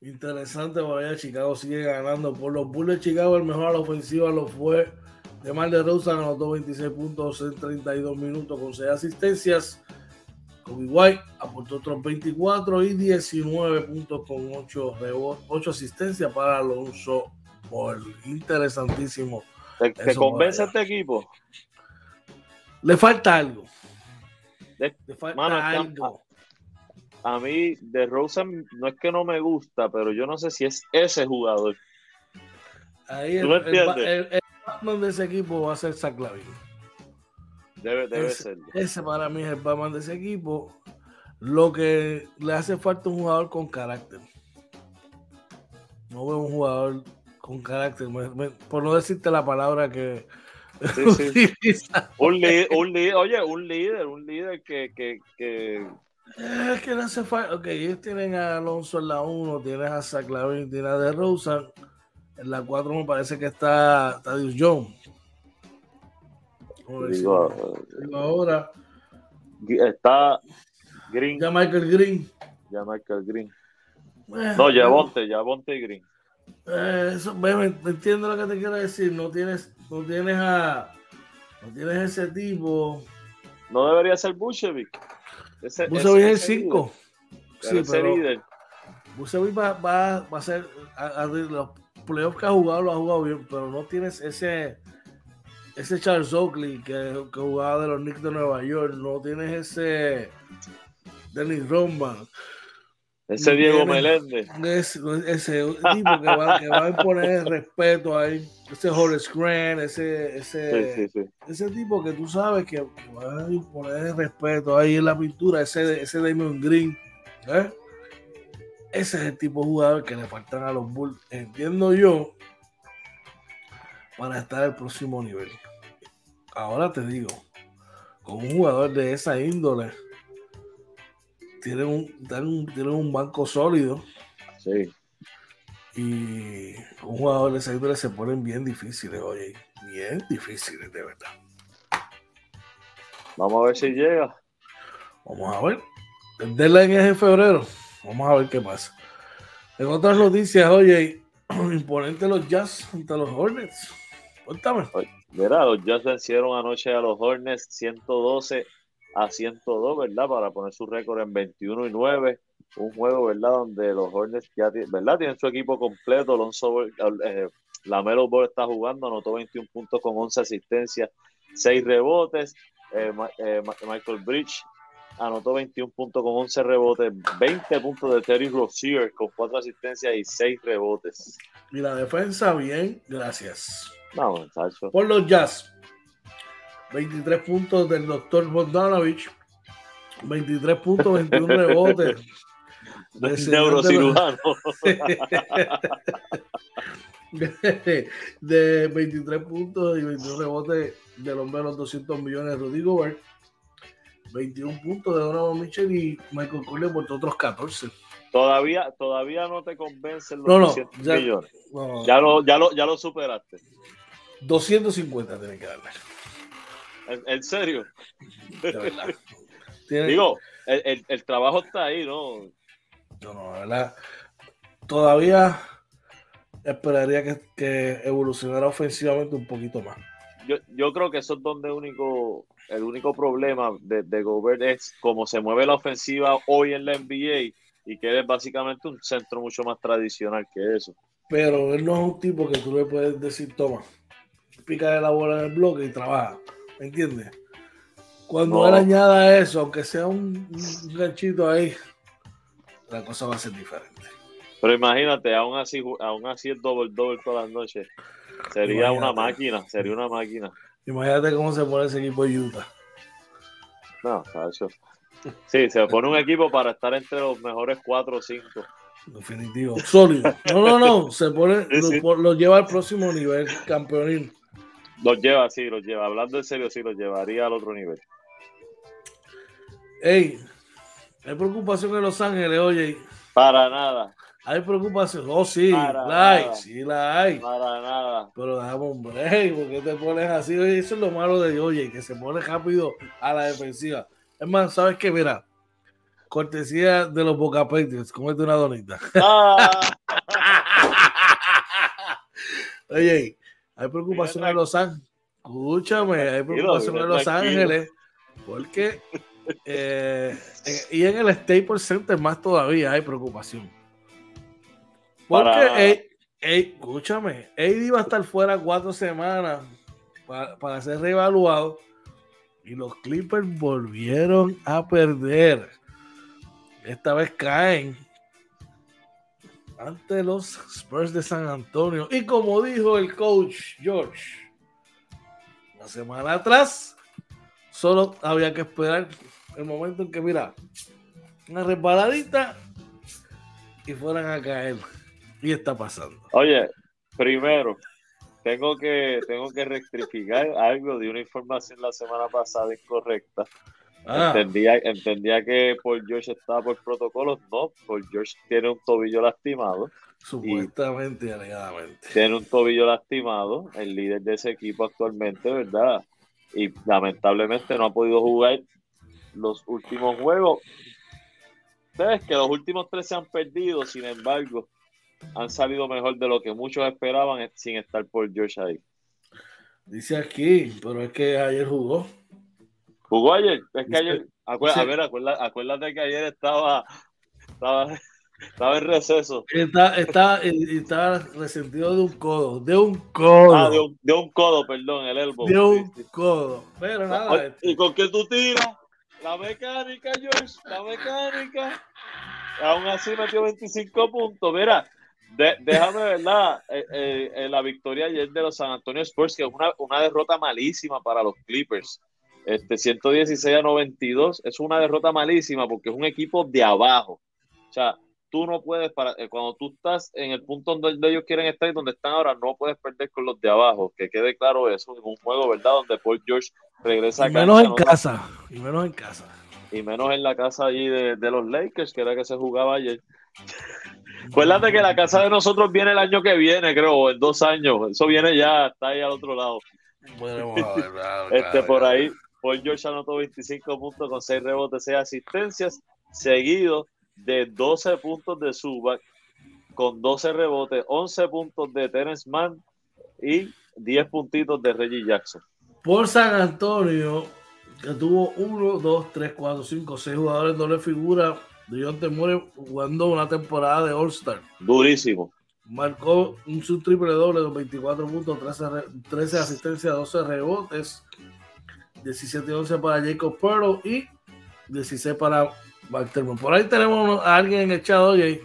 [SPEAKER 1] Interesante, por Chicago sigue ganando. Por los Bulls de Chicago, el mejor a la ofensiva lo fue de Mar de Rosa, anotó 26 puntos en 32 minutos con 6 asistencias. Kobe White aportó otros 24 y 19 puntos con 8, 8 asistencias para Alonso por interesantísimo.
[SPEAKER 2] ¿Te, convence este equipo?
[SPEAKER 1] Le falta algo. Le, falta
[SPEAKER 2] algo. A, mí, de Rosen, no es que no me gusta, pero yo no sé si es ese jugador.
[SPEAKER 1] Ahí el, el, Batman de ese equipo va a ser Zach
[SPEAKER 2] Debe, debe ser.
[SPEAKER 1] Ese para mí es el Batman de ese equipo. Lo que le hace falta un jugador con carácter. No veo un jugador con carácter. por no decirte la palabra que, [LAUGHS]
[SPEAKER 2] un, líder, oye, un líder, un líder que, que, que...
[SPEAKER 1] Es que no hace falta. Ok, ellos tienen a Alonso en la 1, tienes a Saclavin, tienes a De Rosa. En la 4 me parece que está Tadius Jones.
[SPEAKER 2] Digo,
[SPEAKER 1] ahora.
[SPEAKER 2] Está Green.
[SPEAKER 1] Ya Michael Green.
[SPEAKER 2] Ya Michael Green. no, ya Bonte, ya Bonte Green.
[SPEAKER 1] Eh, eso, me, me, entiendo lo que te quiero decir. No tienes no tienes a. No tienes ese tipo.
[SPEAKER 2] No debería ser Bushevik.
[SPEAKER 1] Ese, Bushevik es el 5. Sí, pero. Bushevik va, va, va, a ser. A, los playoffs que ha jugado, lo ha jugado bien, pero no tienes ese. Ese Charles Oakley que, que jugaba de los Knicks de Nueva York. No tienes ese. Dennis Romban.
[SPEAKER 2] Ese Diego Meléndez.
[SPEAKER 1] Ese, ese tipo que va, que va a imponer respeto ahí. Ese Horace Grant, ese, ese, ese tipo que tú sabes que, va a imponer respeto ahí en la pintura. Ese, ese Damon Green. ¿eh? Ese es el tipo de jugador que le faltan a los Bulls. Entiendo yo. Para estar al próximo nivel. Ahora te digo. Con un jugador de esa índole tienen un, tienen un banco sólido.
[SPEAKER 2] Sí.
[SPEAKER 1] Y un jugador de ese se ponen bien difíciles, oye, bien difíciles, de verdad.
[SPEAKER 2] Vamos a ver si llega.
[SPEAKER 1] Vamos a ver. El deadline es en febrero. Vamos a ver qué pasa. En otras noticias, oye, [CLEARS THROAT] imponente los Jazz ante los Hornets. Cuéntame.
[SPEAKER 2] Mira, los Jazz vencieron anoche a los Hornets 112 a 102, ¿verdad? Para poner su récord en 21 y 9. Un juego, ¿verdad? Donde los Hornets ya ¿verdad? tienen su equipo completo. Alonso, eh, Lamelo Ball está jugando, anotó 21 puntos con 11 asistencias, 6 rebotes. Eh, eh, Michael Bridge anotó 21 puntos con 11 rebotes, 20 puntos de Terry Rozier con 4 asistencias y 6 rebotes.
[SPEAKER 1] Y la defensa, bien, gracias.
[SPEAKER 2] No.
[SPEAKER 1] Por los Jazz, 23 puntos del doctor Bogdanovich, 23 puntos, 21 rebotes. [LAUGHS]
[SPEAKER 2] De neurocirujano.
[SPEAKER 1] De, [LAUGHS] de 23 puntos y 21 rebotes del hombre de los 200 millones de Rudy Gobert. 21 puntos de Donovan Mitchell y Michael Corley por otros 14.
[SPEAKER 2] Todavía, todavía no te convencen los
[SPEAKER 1] No, no,
[SPEAKER 2] 200
[SPEAKER 1] ya-
[SPEAKER 2] millones.
[SPEAKER 1] No,
[SPEAKER 2] Ya lo, ya, lo, ya lo superaste.
[SPEAKER 1] 250 tienen que darle.
[SPEAKER 2] ¿En, en serio?
[SPEAKER 1] De verdad. Tienen-
[SPEAKER 2] Digo, el, el- el trabajo está ahí, ¿no?
[SPEAKER 1] No, no, la verdad. Todavía esperaría que, que evolucionara ofensivamente un poquito más.
[SPEAKER 2] Yo, yo creo que eso es donde único, el único problema de, de Gobert es cómo se mueve la ofensiva hoy en la NBA y que es básicamente un centro mucho más tradicional que eso.
[SPEAKER 1] Pero él no es un tipo que tú le puedes decir, toma, pica la bola en el bloque y trabaja. ¿Me entiendes? Cuando
[SPEAKER 2] No.
[SPEAKER 1] él añada eso, aunque sea un, un ganchito ahí, la cosa va a ser diferente.
[SPEAKER 2] Pero imagínate, aún así, aún así es doble doble todas las noches. Sería una máquina, sería una máquina.
[SPEAKER 1] Imagínate cómo se pone ese equipo de Utah.
[SPEAKER 2] No, cacho. Sí, se pone un equipo para estar entre los mejores cuatro o cinco.
[SPEAKER 1] Definitivo. Sólido. No, no, no. Se pone,
[SPEAKER 2] Sí, sí.
[SPEAKER 1] Lo, lo lleva al próximo nivel, campeonil.
[SPEAKER 2] Los lleva, sí, los lleva. Hablando en serio, sí, los llevaría al otro nivel.
[SPEAKER 1] Ey, hay preocupación en Los Ángeles, oye.
[SPEAKER 2] Para nada,
[SPEAKER 1] Hay preocupación. Oh, sí,
[SPEAKER 2] Para
[SPEAKER 1] la hay,
[SPEAKER 2] nada.
[SPEAKER 1] sí la hay.
[SPEAKER 2] para nada.
[SPEAKER 1] Pero dame un break, ¿por qué te pones así? Oye, eso es lo malo de Oye, que se pone rápido a la defensiva. Es más, ¿sabes qué? Mira, cortesía de los Boca Patriots, comete una donita.
[SPEAKER 2] Ah, [LAUGHS]
[SPEAKER 1] Oye, hay preocupación en Los Ángeles. Escúchame, hay preocupación en Los. Ángeles. Porque, eh, y en el Staples Center más todavía hay preocupación. Porque,
[SPEAKER 2] Para-
[SPEAKER 1] ey, ey, escúchame, AD va a estar fuera cuatro semanas para, para ser reevaluado. Y los Clippers volvieron a perder. Esta vez caen ante los Spurs de San Antonio. Y como dijo el coach George, la semana atrás, solo había que esperar el momento en que, mira, una resbaladita y fueran a caer. Y está pasando.
[SPEAKER 2] Oye, primero, tengo que, tengo que rectificar algo de una información la semana pasada incorrecta.
[SPEAKER 1] Ah,
[SPEAKER 2] Entendía, entendía que Paul George estaba por protocolos. No, Paul George tiene un tobillo lastimado.
[SPEAKER 1] supuestamente y alegadamente.
[SPEAKER 2] Tiene un tobillo lastimado, el líder de ese equipo actualmente, ¿verdad? Y lamentablemente no ha podido jugar los últimos juegos. Sabes que los últimos tres se han perdido, sin embargo, han salido mejor de lo que muchos esperaban sin estar por George ahí.
[SPEAKER 1] Dice aquí, pero es que ayer jugó.
[SPEAKER 2] Jugó ayer, es que ayer, a ver, acuérdate, acuérdate que ayer estaba, estaba, estaba en receso.
[SPEAKER 1] Está, está, está resentido de un codo. De un codo.
[SPEAKER 2] Ah, de un, de un codo, perdón, el elbow.
[SPEAKER 1] de un codo. Pero nada. este,
[SPEAKER 2] ¿Y con qué tú tiras? La mecánica, George, la mecánica. Aún así metió 25 puntos. Mira, de- déjame, ¿verdad? Eh, eh, eh, la victoria ayer de los San Antonio Spurs, que es una, una derrota malísima para los Clippers. Este 116 a 92 es una derrota malísima porque es un equipo de abajo. O sea, tú no puedes, para, eh, cuando tú estás en el punto donde ellos quieren estar y donde están ahora, no puedes perder con los de abajo. Que quede claro eso en un juego, ¿verdad? Donde Paul George regresa a
[SPEAKER 1] y menos en
[SPEAKER 2] ¿no?
[SPEAKER 1] casa. Y menos en casa.
[SPEAKER 2] y menos en la casa allí de, de los Lakers, que era que se jugaba ayer. Acuérdate que la casa de nosotros viene el año que viene, creo, o en dos años. Eso viene ya, está ahí al otro lado.
[SPEAKER 1] Bueno, ver, claro,
[SPEAKER 2] Este,
[SPEAKER 1] claro,
[SPEAKER 2] por
[SPEAKER 1] claro.
[SPEAKER 2] ahí, Paul George anotó 25 puntos con 6 rebotes, 6 asistencias, seguido de 12 puntos de Zubac, con 12 rebotes, 11 puntos de Terence Mann y 10 puntitos de Reggie Jackson.
[SPEAKER 1] Por San Antonio, que tuvo 1, 2, 3, 4, 5, 6 jugadores doble figura. Dion Temore jugando una temporada de All-Star.
[SPEAKER 2] Durísimo.
[SPEAKER 1] Marcó un sub triple doble de 24 puntos, 13, re- 13 asistencias, 12 rebotes, 17 y 11 para Jacob Pearl y 16 para Barterman. Por ahí tenemos a alguien en el chat, oye.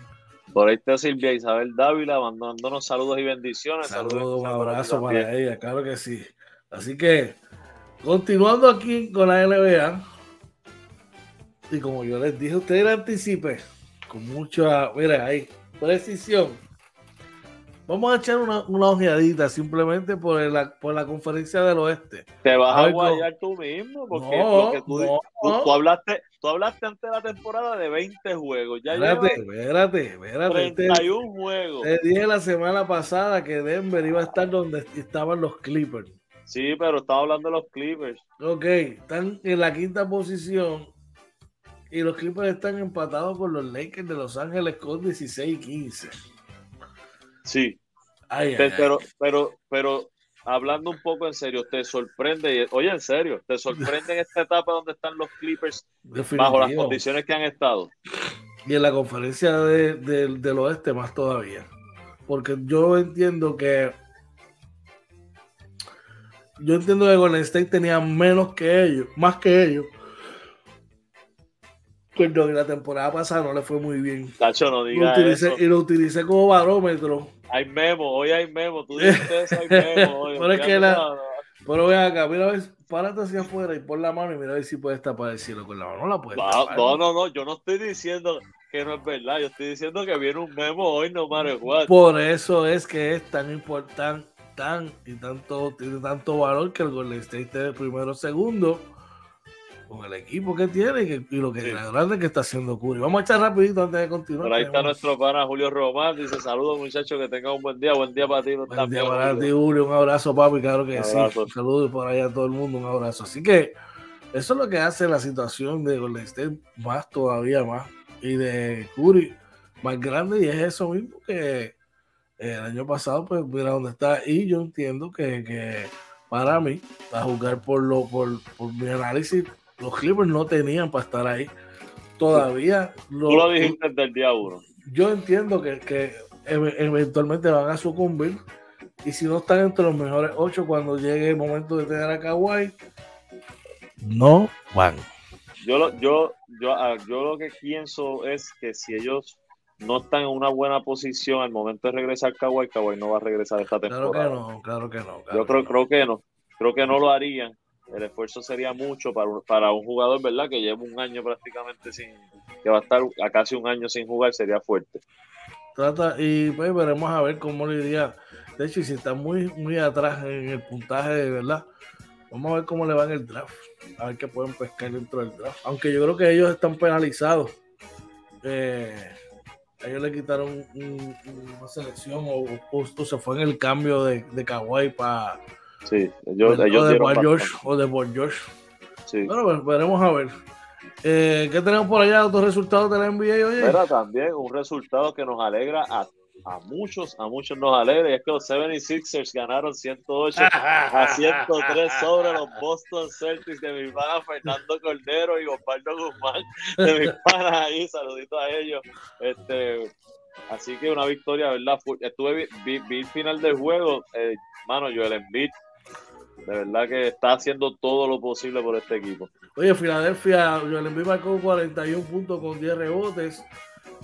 [SPEAKER 2] Por ahí está Silvia Isabel Dávila mandándonos saludos y bendiciones.
[SPEAKER 1] Saludos, un abrazo para ella, claro que sí. Así que, continuando aquí con la NBA, y como yo les dije, ustedes anticipe con mucha, mira, ahí, precisión. Vamos a echar una, una ojeadita simplemente por la, por la conferencia del oeste.
[SPEAKER 2] Te vas a, guayar tú mismo, porque no, tú, tú, hablaste, tú hablaste antes de la temporada de 20 juegos. Ya
[SPEAKER 1] espérate, espérate, espérate.
[SPEAKER 2] 31 juegos.
[SPEAKER 1] Te dije la semana pasada que Denver iba a estar donde estaban los Clippers.
[SPEAKER 2] Sí, pero estaba hablando de los Clippers.
[SPEAKER 1] Ok, están en la quinta posición y los Clippers están empatados con los Lakers de Los Ángeles con 16 y 15.
[SPEAKER 2] Sí. Pero, pero, pero hablando un poco en serio, ¿te sorprende? Oye, en serio, ¿te sorprende en esta etapa donde están los Clippers bajo las condiciones que han estado?
[SPEAKER 1] Y en la conferencia del oeste más todavía. Porque yo entiendo que yo entiendo que Golden State tenía menos que ellos, más que ellos. La temporada pasada no le fue muy bien.
[SPEAKER 2] Tacho, no digas
[SPEAKER 1] Y lo utilicé como barómetro
[SPEAKER 2] hay memo, hoy hay memo, tú dices eso, hay memo. [LAUGHS]
[SPEAKER 1] pero es que la, pero ven acá, mira a ver, párate hacia afuera y pon la mano y mira a ver si puedes tapar el cielo con la mano. No la puedes
[SPEAKER 2] no, No, no, no, yo no estoy diciendo que no es verdad, yo estoy diciendo que viene un memo hoy, no matter what.
[SPEAKER 1] Por eso es que es tan importante, tan y tanto, tiene tanto valor que el Golden State esté primero segundo con el equipo que tiene y, lo que grande que está haciendo Curry. Vamos a echar rapidito antes de continuar.
[SPEAKER 2] Por ahí está nuestro pana Julio Román, dice saludos muchachos, que tengan un buen día, buen día para ti.
[SPEAKER 1] Buen día para ti Julio, un abrazo papi, claro que sí. Saludos por ahí a todo el mundo, un abrazo. Así que eso es lo que hace la situación de Golden State más todavía más y de Curry más grande y es eso mismo que el año pasado pues mira dónde está y yo entiendo que, que para mí a jugar por lo por, por mi análisis los Clippers no tenían para estar ahí. Todavía.
[SPEAKER 2] Tú lo dijiste desde el día uno.
[SPEAKER 1] Yo entiendo que, eventualmente van a sucumbir. Y si no están entre los mejores ocho cuando llegue el momento de tener a Kawhi, no van.
[SPEAKER 2] Yo lo, yo, yo, ah, yo lo que pienso es que si ellos no están en una buena posición al momento de regresar Kawhi, Kawhi no va a regresar esta temporada.
[SPEAKER 1] Claro que no, claro que no.
[SPEAKER 2] yo creo, creo que no. Creo que no lo harían el esfuerzo sería mucho para, para un jugador, ¿verdad? Que lleva un año prácticamente sin, que va a estar a casi un año sin jugar, sería fuerte.
[SPEAKER 1] Trata, y pues veremos a ver cómo le iría. De hecho, si está muy, muy atrás en el puntaje, ¿verdad? Vamos a ver cómo le va en el draft. A ver qué pueden pescar dentro del draft. Aunque yo creo que ellos están penalizados. Eh, ellos le quitaron una selección o justo se fue en el cambio de, de Kawhi para
[SPEAKER 2] Sí, ellos,
[SPEAKER 1] o, de George, o de Paul George. Sí. Bueno, pues veremos a ver. Eh, ¿Qué tenemos por allá? ¿Otros resultados de la NBA hoy?
[SPEAKER 2] Pero también un resultado que nos alegra a, a muchos, a muchos nos alegra, y es que los 76ers ganaron 108 [LAUGHS] a 103 sobre los Boston Celtics de mi pana Fernando Cordero y Osvaldo Guzmán, de mis [LAUGHS] panas ahí, saluditos a ellos. Este, así que una victoria, ¿verdad? Estuve, vi, vi el final del juego, eh, mano, Joel Embiid de verdad que está haciendo todo lo posible por este equipo.
[SPEAKER 1] Oye, Filadelfia, Joel Embiid marcó 41 puntos con 10 rebotes,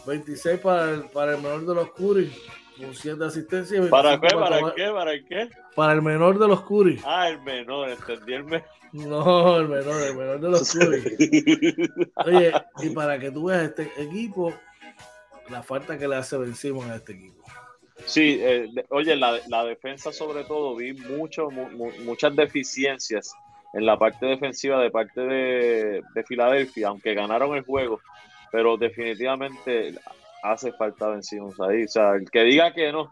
[SPEAKER 1] 26 para el, para el menor de los Curry, con 7 asistencias.
[SPEAKER 2] ¿Para qué? ¿Para, qué? ¿Para qué?
[SPEAKER 1] Para el menor de los Curry.
[SPEAKER 2] Ah, el menor, entendí el menor.
[SPEAKER 1] No, el menor, el menor de los Curry. [LAUGHS] Oye, y para que tú veas este equipo, la falta que le hace vencimos a este equipo.
[SPEAKER 2] Sí, eh, oye, la, la, defensa sobre todo, vi mucho, muchas deficiencias en la parte defensiva de parte de, Filadelfia, aunque ganaron el juego, pero definitivamente hace falta vencimos ahí. O sea, el que diga que no,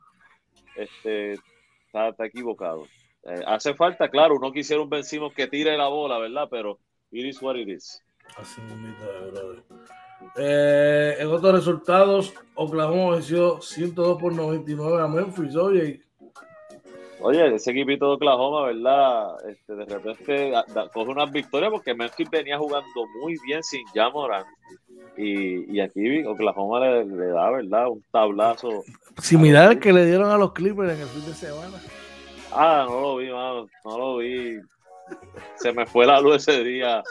[SPEAKER 2] este, está, equivocado. Eh, hace falta, claro, uno quisiera un que tire la bola, ¿verdad? Pero it is what it is.
[SPEAKER 1] Eh, en otros resultados, Oklahoma venció 102 por 99 a Memphis. Oye,
[SPEAKER 2] Oye, ese equipito de Oklahoma, ¿verdad? Este, de repente coge unas victorias porque Memphis venía jugando muy bien sin Jamoran. Y, y aquí Oklahoma le, da, ¿verdad? Un tablazo.
[SPEAKER 1] Similar al que le dieron a los Clippers en el fin de semana.
[SPEAKER 2] Ah, no lo vi, mano. No lo vi. Se me fue la luz ese día.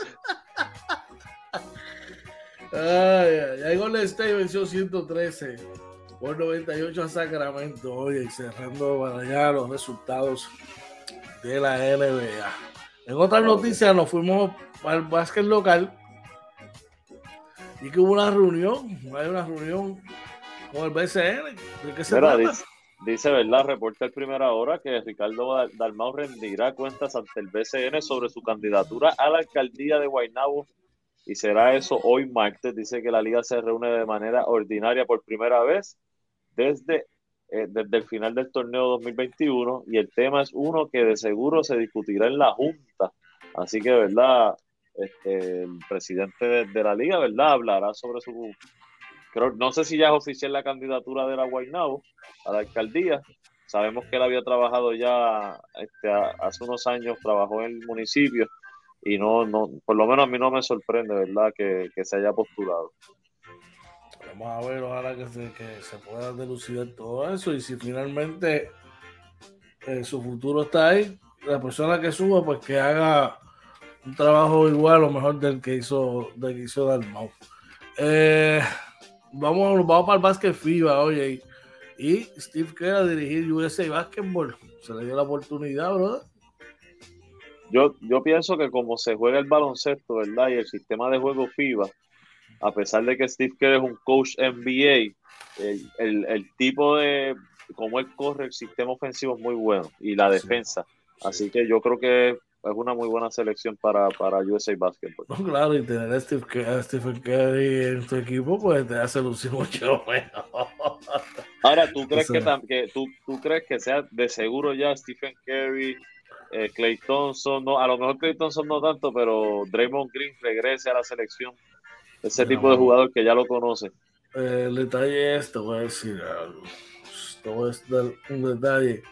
[SPEAKER 1] Ay, ay, Golden State venció 113 por 98 a Sacramento. Oye, cerrando para allá los resultados de la NBA. En otras noticias, nos fuimos al básquet local y que hubo una reunión. Hay una reunión con el BCN. ¿De qué se
[SPEAKER 2] Mira,
[SPEAKER 1] trata?
[SPEAKER 2] dice, dice, ¿verdad? Reporta el primera hora que Ricardo Dal- Dalmau rendirá cuentas ante el BCN sobre su candidatura a la alcaldía de Guaynabo y será eso hoy martes. Dice que la liga se reúne de manera ordinaria por primera vez desde, eh, desde el final del torneo 2021 y el tema es uno que de seguro se discutirá en la Junta. Así que, ¿verdad? Este, el presidente de, de la liga, ¿verdad? Hablará sobre su... Creo, no sé si ya es oficial la candidatura de la Guaynabo a la alcaldía. Sabemos que él había trabajado ya este, hace unos años, trabajó en el municipio y no, no, por lo menos a mí no me sorprende, ¿verdad? Que, que se haya postulado.
[SPEAKER 1] Vamos a ver, ojalá que se, que se pueda delucidar todo eso y si finalmente eh, su futuro está ahí, la persona que suba, pues que haga un trabajo igual o mejor del que hizo, del que hizo Dalmau. Eh, vamos, vamos para el básquet FIBA, oye, y, Steve Kerr dirigir USA Basketball. Se le dio la oportunidad, ¿verdad?
[SPEAKER 2] Yo, yo pienso que como se juega el baloncesto, ¿verdad? Y el sistema de juego FIBA, a pesar de que Steve Kerr es un coach NBA, el, el- el tipo de, como él corre, el sistema ofensivo es muy bueno y la defensa. Así que yo creo que es una muy buena selección para, para USA Basketball.
[SPEAKER 1] No, claro, y tener a, Steve a Stephen Curry en tu equipo, pues te hace lucir mucho mejor.
[SPEAKER 2] Ahora, ¿tú [LAUGHS] crees,
[SPEAKER 1] O sea-
[SPEAKER 2] que, que tú, tú crees que sea de seguro ya Stephen Curry, eh, Clay Thompson? No, a lo mejor Clay Thompson no tanto, pero Draymond Green regrese a la selección. Ese tipo de jugador que ya lo conoce.
[SPEAKER 1] Eh, el detalle es, te voy a decir algo. Te voy a dar un detalle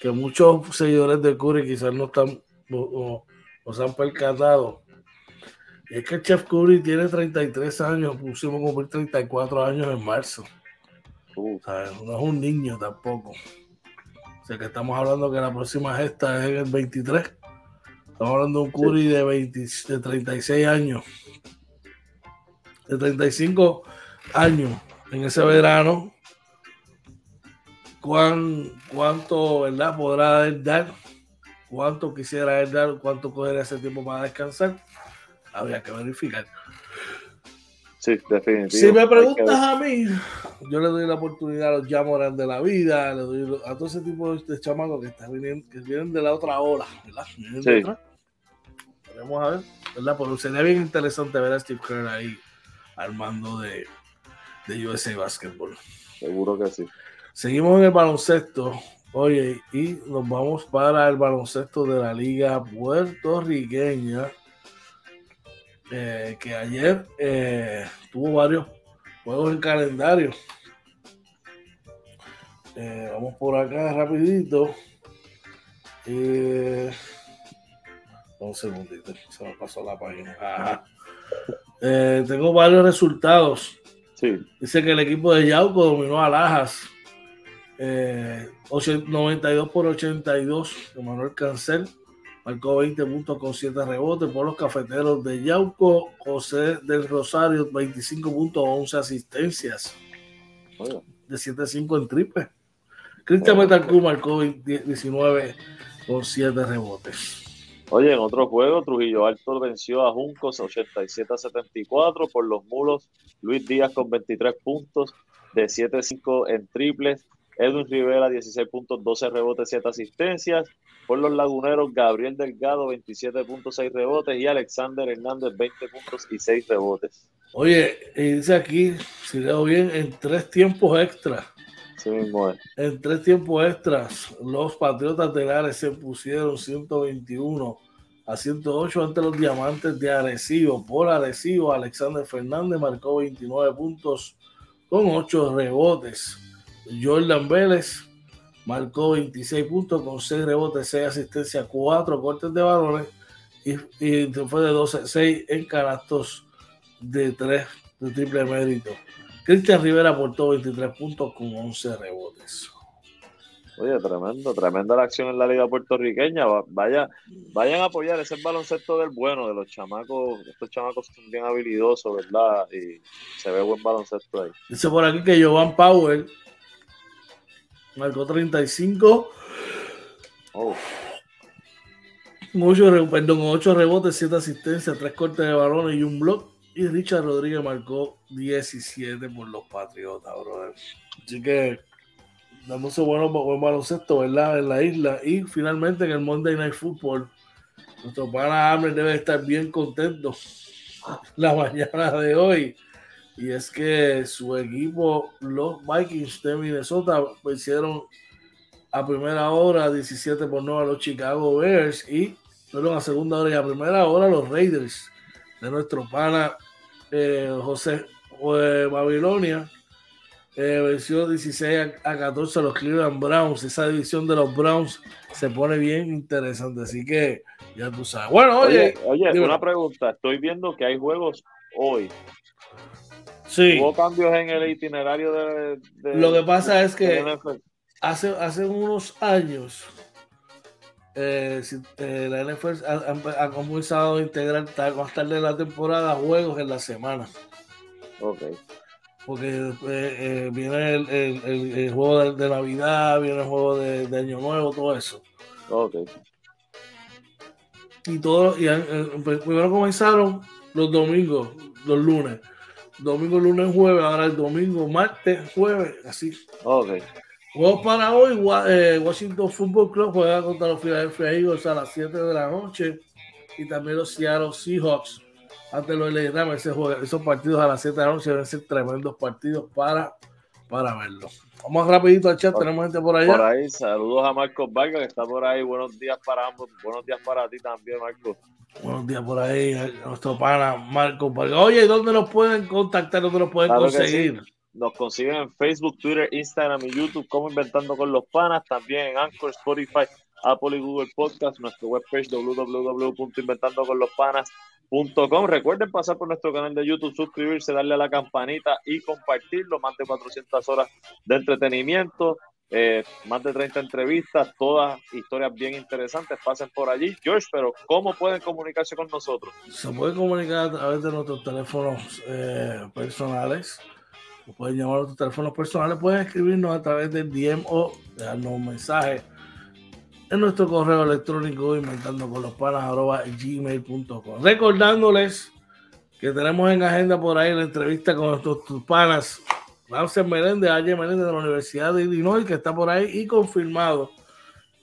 [SPEAKER 1] que muchos seguidores de Curry quizás no están o, o- o se han percatado. Y es que Chef Curry tiene 33 años, pusimos cumplir 34 años en marzo.
[SPEAKER 2] Uh,
[SPEAKER 1] ¿sabes? No es un niño tampoco. O sea que estamos hablando que la próxima gesta es en el 23. Estamos hablando de un Curry de, 20 de 36 años. De 35 años en ese verano. ¿Cuán, ¿Cuánto verdad, podrá él dar? ¿Cuánto quisiera él dar? ¿Cuánto cogerá ese tiempo para descansar? Habría que verificar.
[SPEAKER 2] Sí, definitivo.
[SPEAKER 1] Si me preguntas a mí, yo le doy la oportunidad a los Yamoran de la vida, le doy a todo ese tipo de chamacos que, están viniendo, que vienen de la otra ola, ¿verdad?
[SPEAKER 2] Sí.
[SPEAKER 1] Veremos a ver, ¿verdad? Porque sería bien interesante ver a Steve Kerr ahí al mando de, de USA Basketball.
[SPEAKER 2] Seguro que sí.
[SPEAKER 1] Seguimos en el baloncesto, oye, y nos vamos para el baloncesto de la liga puertorriqueña, eh, que ayer eh, tuvo varios juegos en calendario. Eh, vamos por acá rapidito. Un segundito, se me pasó la página. Ajá. [LAUGHS] Tengo varios resultados.
[SPEAKER 2] Sí,
[SPEAKER 1] Dice que el equipo de Yauco dominó a Lajas. eh, 80 92 por 82. Manuel Cancel marcó 20 puntos con 7 rebotes por los cafeteros de Yauco. José del Rosario, 25 puntos, 11 asistencias. De 7-5 en triple. Cristian Betancourt marcó 20 19 con 7 rebotes.
[SPEAKER 2] Oye, en otro juego, Trujillo Alto venció a Juncos 87 a 74 por los mulos. Luis Díaz con 23 puntos, de 7-5 en triples. Edwin Rivera, 16 puntos, 12 rebotes, 7 asistencias. Por los laguneros, Gabriel Delgado, 27 puntos, 6 rebotes. Y Alexander Hernández, 20 puntos y 6 rebotes.
[SPEAKER 1] Oye, y dice aquí, si leo bien, en tres tiempos extra.
[SPEAKER 2] Sí mismo es.
[SPEAKER 1] En tres tiempos extras, los Patriotas de Lares se pusieron 121 a 108 ante los Diamantes de Arecibo. Por Arecibo, Alexander Fernández marcó 29 puntos con 8 rebotes. Jordan Vélez marcó 26 puntos con 6 rebotes, 6 asistencias, 4 cortes de balones y, y fue de 12, 6 en canastos de 3 de triple mérito. Cristian Rivera aportó 23 puntos con 11 rebotes.
[SPEAKER 2] Oye, tremendo, tremenda la acción en la liga puertorriqueña. Vaya, vayan a apoyar ese baloncesto del bueno, de los chamacos. Estos chamacos son bien habilidosos, ¿verdad? Y se ve buen baloncesto ahí.
[SPEAKER 1] Dice por aquí que Jovan Powell marcó 35. Oh. 8, perdón, 8 rebotes, 7 asistencias, 3 cortes de balones y un block. Y Richard Rodríguez marcó 17 por los Patriotas, brother. Así que dándose bueno buen baloncesto, ¿verdad? En la isla. Y finalmente en el Monday Night Football, nuestro pana Hammer debe estar bien contento [LAUGHS] la mañana de hoy. Y es que su equipo, los Vikings de Minnesota, vencieron a primera hora 17 por 9 a los Chicago Bears y fueron a segunda hora y a primera hora los Raiders de nuestro pana eh, José eh, Babilonia eh, venció 16 a, 14 a los Cleveland Browns. Esa división de los Browns se pone bien interesante. Así que ya tú sabes. Bueno, oye.
[SPEAKER 2] Oye, una pregunta. Estoy viendo que hay juegos hoy.
[SPEAKER 1] Sí.
[SPEAKER 2] ¿Hubo cambios en el itinerario de.
[SPEAKER 1] Lo que pasa es que hace, hace unos años. Eh, eh, la NFL ha, comenzado a integrar más tarde de la temporada juegos en la semana.
[SPEAKER 2] Ok
[SPEAKER 1] porque eh, viene el, juego de, Navidad, viene el juego de, Año Nuevo, todo eso.
[SPEAKER 2] Ok.
[SPEAKER 1] Y todo, y eh, primero comenzaron los domingos, los lunes. Domingo, lunes, jueves, ahora el domingo, martes, jueves, así.
[SPEAKER 2] Ok.
[SPEAKER 1] Juegos para hoy, eh, Washington Football Club juega contra los Philadelphia Eagles a las 7 de la noche y también los Seattle Seahawks antes lo leí, esos partidos a las 7 de la noche deben ser tremendos partidos para, para verlo. Vamos rapidito al chat, tenemos gente por allá.
[SPEAKER 2] Por ahí, saludos a Marcos Vargas que está por ahí. Buenos días para ambos, buenos días para ti también, Marcos.
[SPEAKER 1] Buenos días por ahí, nuestro pana Marcos Vargas. Oye, ¿dónde nos pueden contactar? ¿Dónde nos pueden conseguir?
[SPEAKER 2] Nos consiguen en Facebook, Twitter, Instagram y YouTube como Inventando con los Panas, también en Anchor, Spotify, Apple y Google Podcast, nuestro webpage www.inventandoconlospanas.com Recuerden pasar por nuestro canal de YouTube, suscribirse, darle a la campanita y compartirlo. Más de 400 horas de entretenimiento, eh, más de 30 entrevistas, todas historias bien interesantes. Pasen por allí. George, pero ¿cómo pueden comunicarse con nosotros?
[SPEAKER 1] Se pueden comunicar a través de nuestros teléfonos eh, personales. Pueden llamar a nuestros teléfonos personales, pueden escribirnos a través del DM o darnos un mensaje en nuestro correo electrónico inventando con los panas gmail.com. Recordándoles que tenemos en agenda por ahí la entrevista con nuestros panas Ramsey Meléndez, Ayer Meléndez de la Universidad de Illinois, que está por ahí y confirmado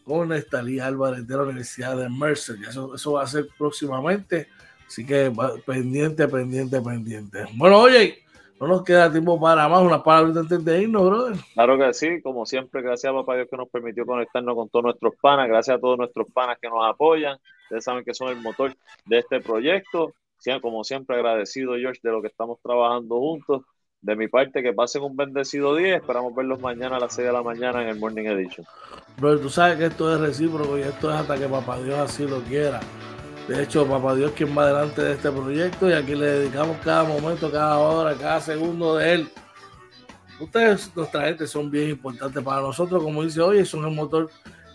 [SPEAKER 1] con Estalí Álvarez de la Universidad de Mercer. Eso, eso va a ser próximamente. Así que pendiente, pendiente, pendiente. Bueno, oye, no nos queda tiempo para más. Una palabra antes de irnos, brother.
[SPEAKER 2] Claro que sí, como siempre, gracias a Papá Dios que nos permitió conectarnos con todos nuestros panas. Gracias a todos nuestros panas que nos apoyan. Ustedes saben que son el motor de este proyecto. Como siempre, agradecido, George, de lo que estamos trabajando juntos. De mi parte, que pasen un bendecido día. Esperamos verlos mañana a las 6 de la mañana en el Morning Edition.
[SPEAKER 1] Brother, tú sabes que esto es recíproco y esto es hasta que Papá Dios así lo quiera. De hecho, papá Dios quien va delante de este proyecto y aquí le dedicamos cada momento, cada hora, cada segundo de él. Ustedes, nuestra gente, son bien importantes para nosotros. Como dice hoy, son el motor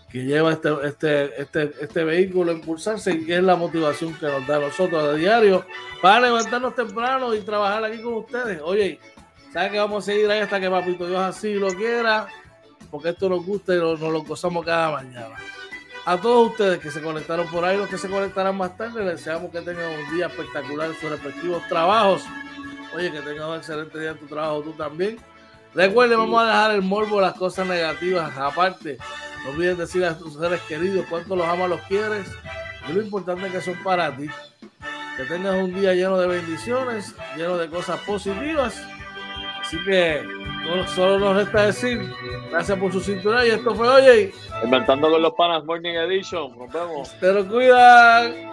[SPEAKER 1] que lleva este, este, este, este vehículo a impulsarse y es la motivación que nos da a nosotros a diario para levantarnos temprano y trabajar aquí con ustedes. Oye, ¿saben que vamos a seguir ahí hasta que Papito Dios así lo quiera? Porque esto nos gusta y nos lo gozamos cada mañana. A todos ustedes que se conectaron por ahí, los que se conectarán más tarde, les deseamos que tengan un día espectacular en sus respectivos trabajos. Oye, que tengan un excelente día en tu trabajo tú también. Recuerden, vamos a dejar el morbo, las cosas negativas aparte. No olviden decir a tus seres queridos cuánto los amas, los quieres y lo importante que son para ti. Que tengas un día lleno de bendiciones, lleno de cosas positivas. Así que Solo, nos resta decir gracias por su cinturón y esto fue Oye.
[SPEAKER 2] Inventando con los panas Morning Edition. Nos vemos.
[SPEAKER 1] Te lo cuidan.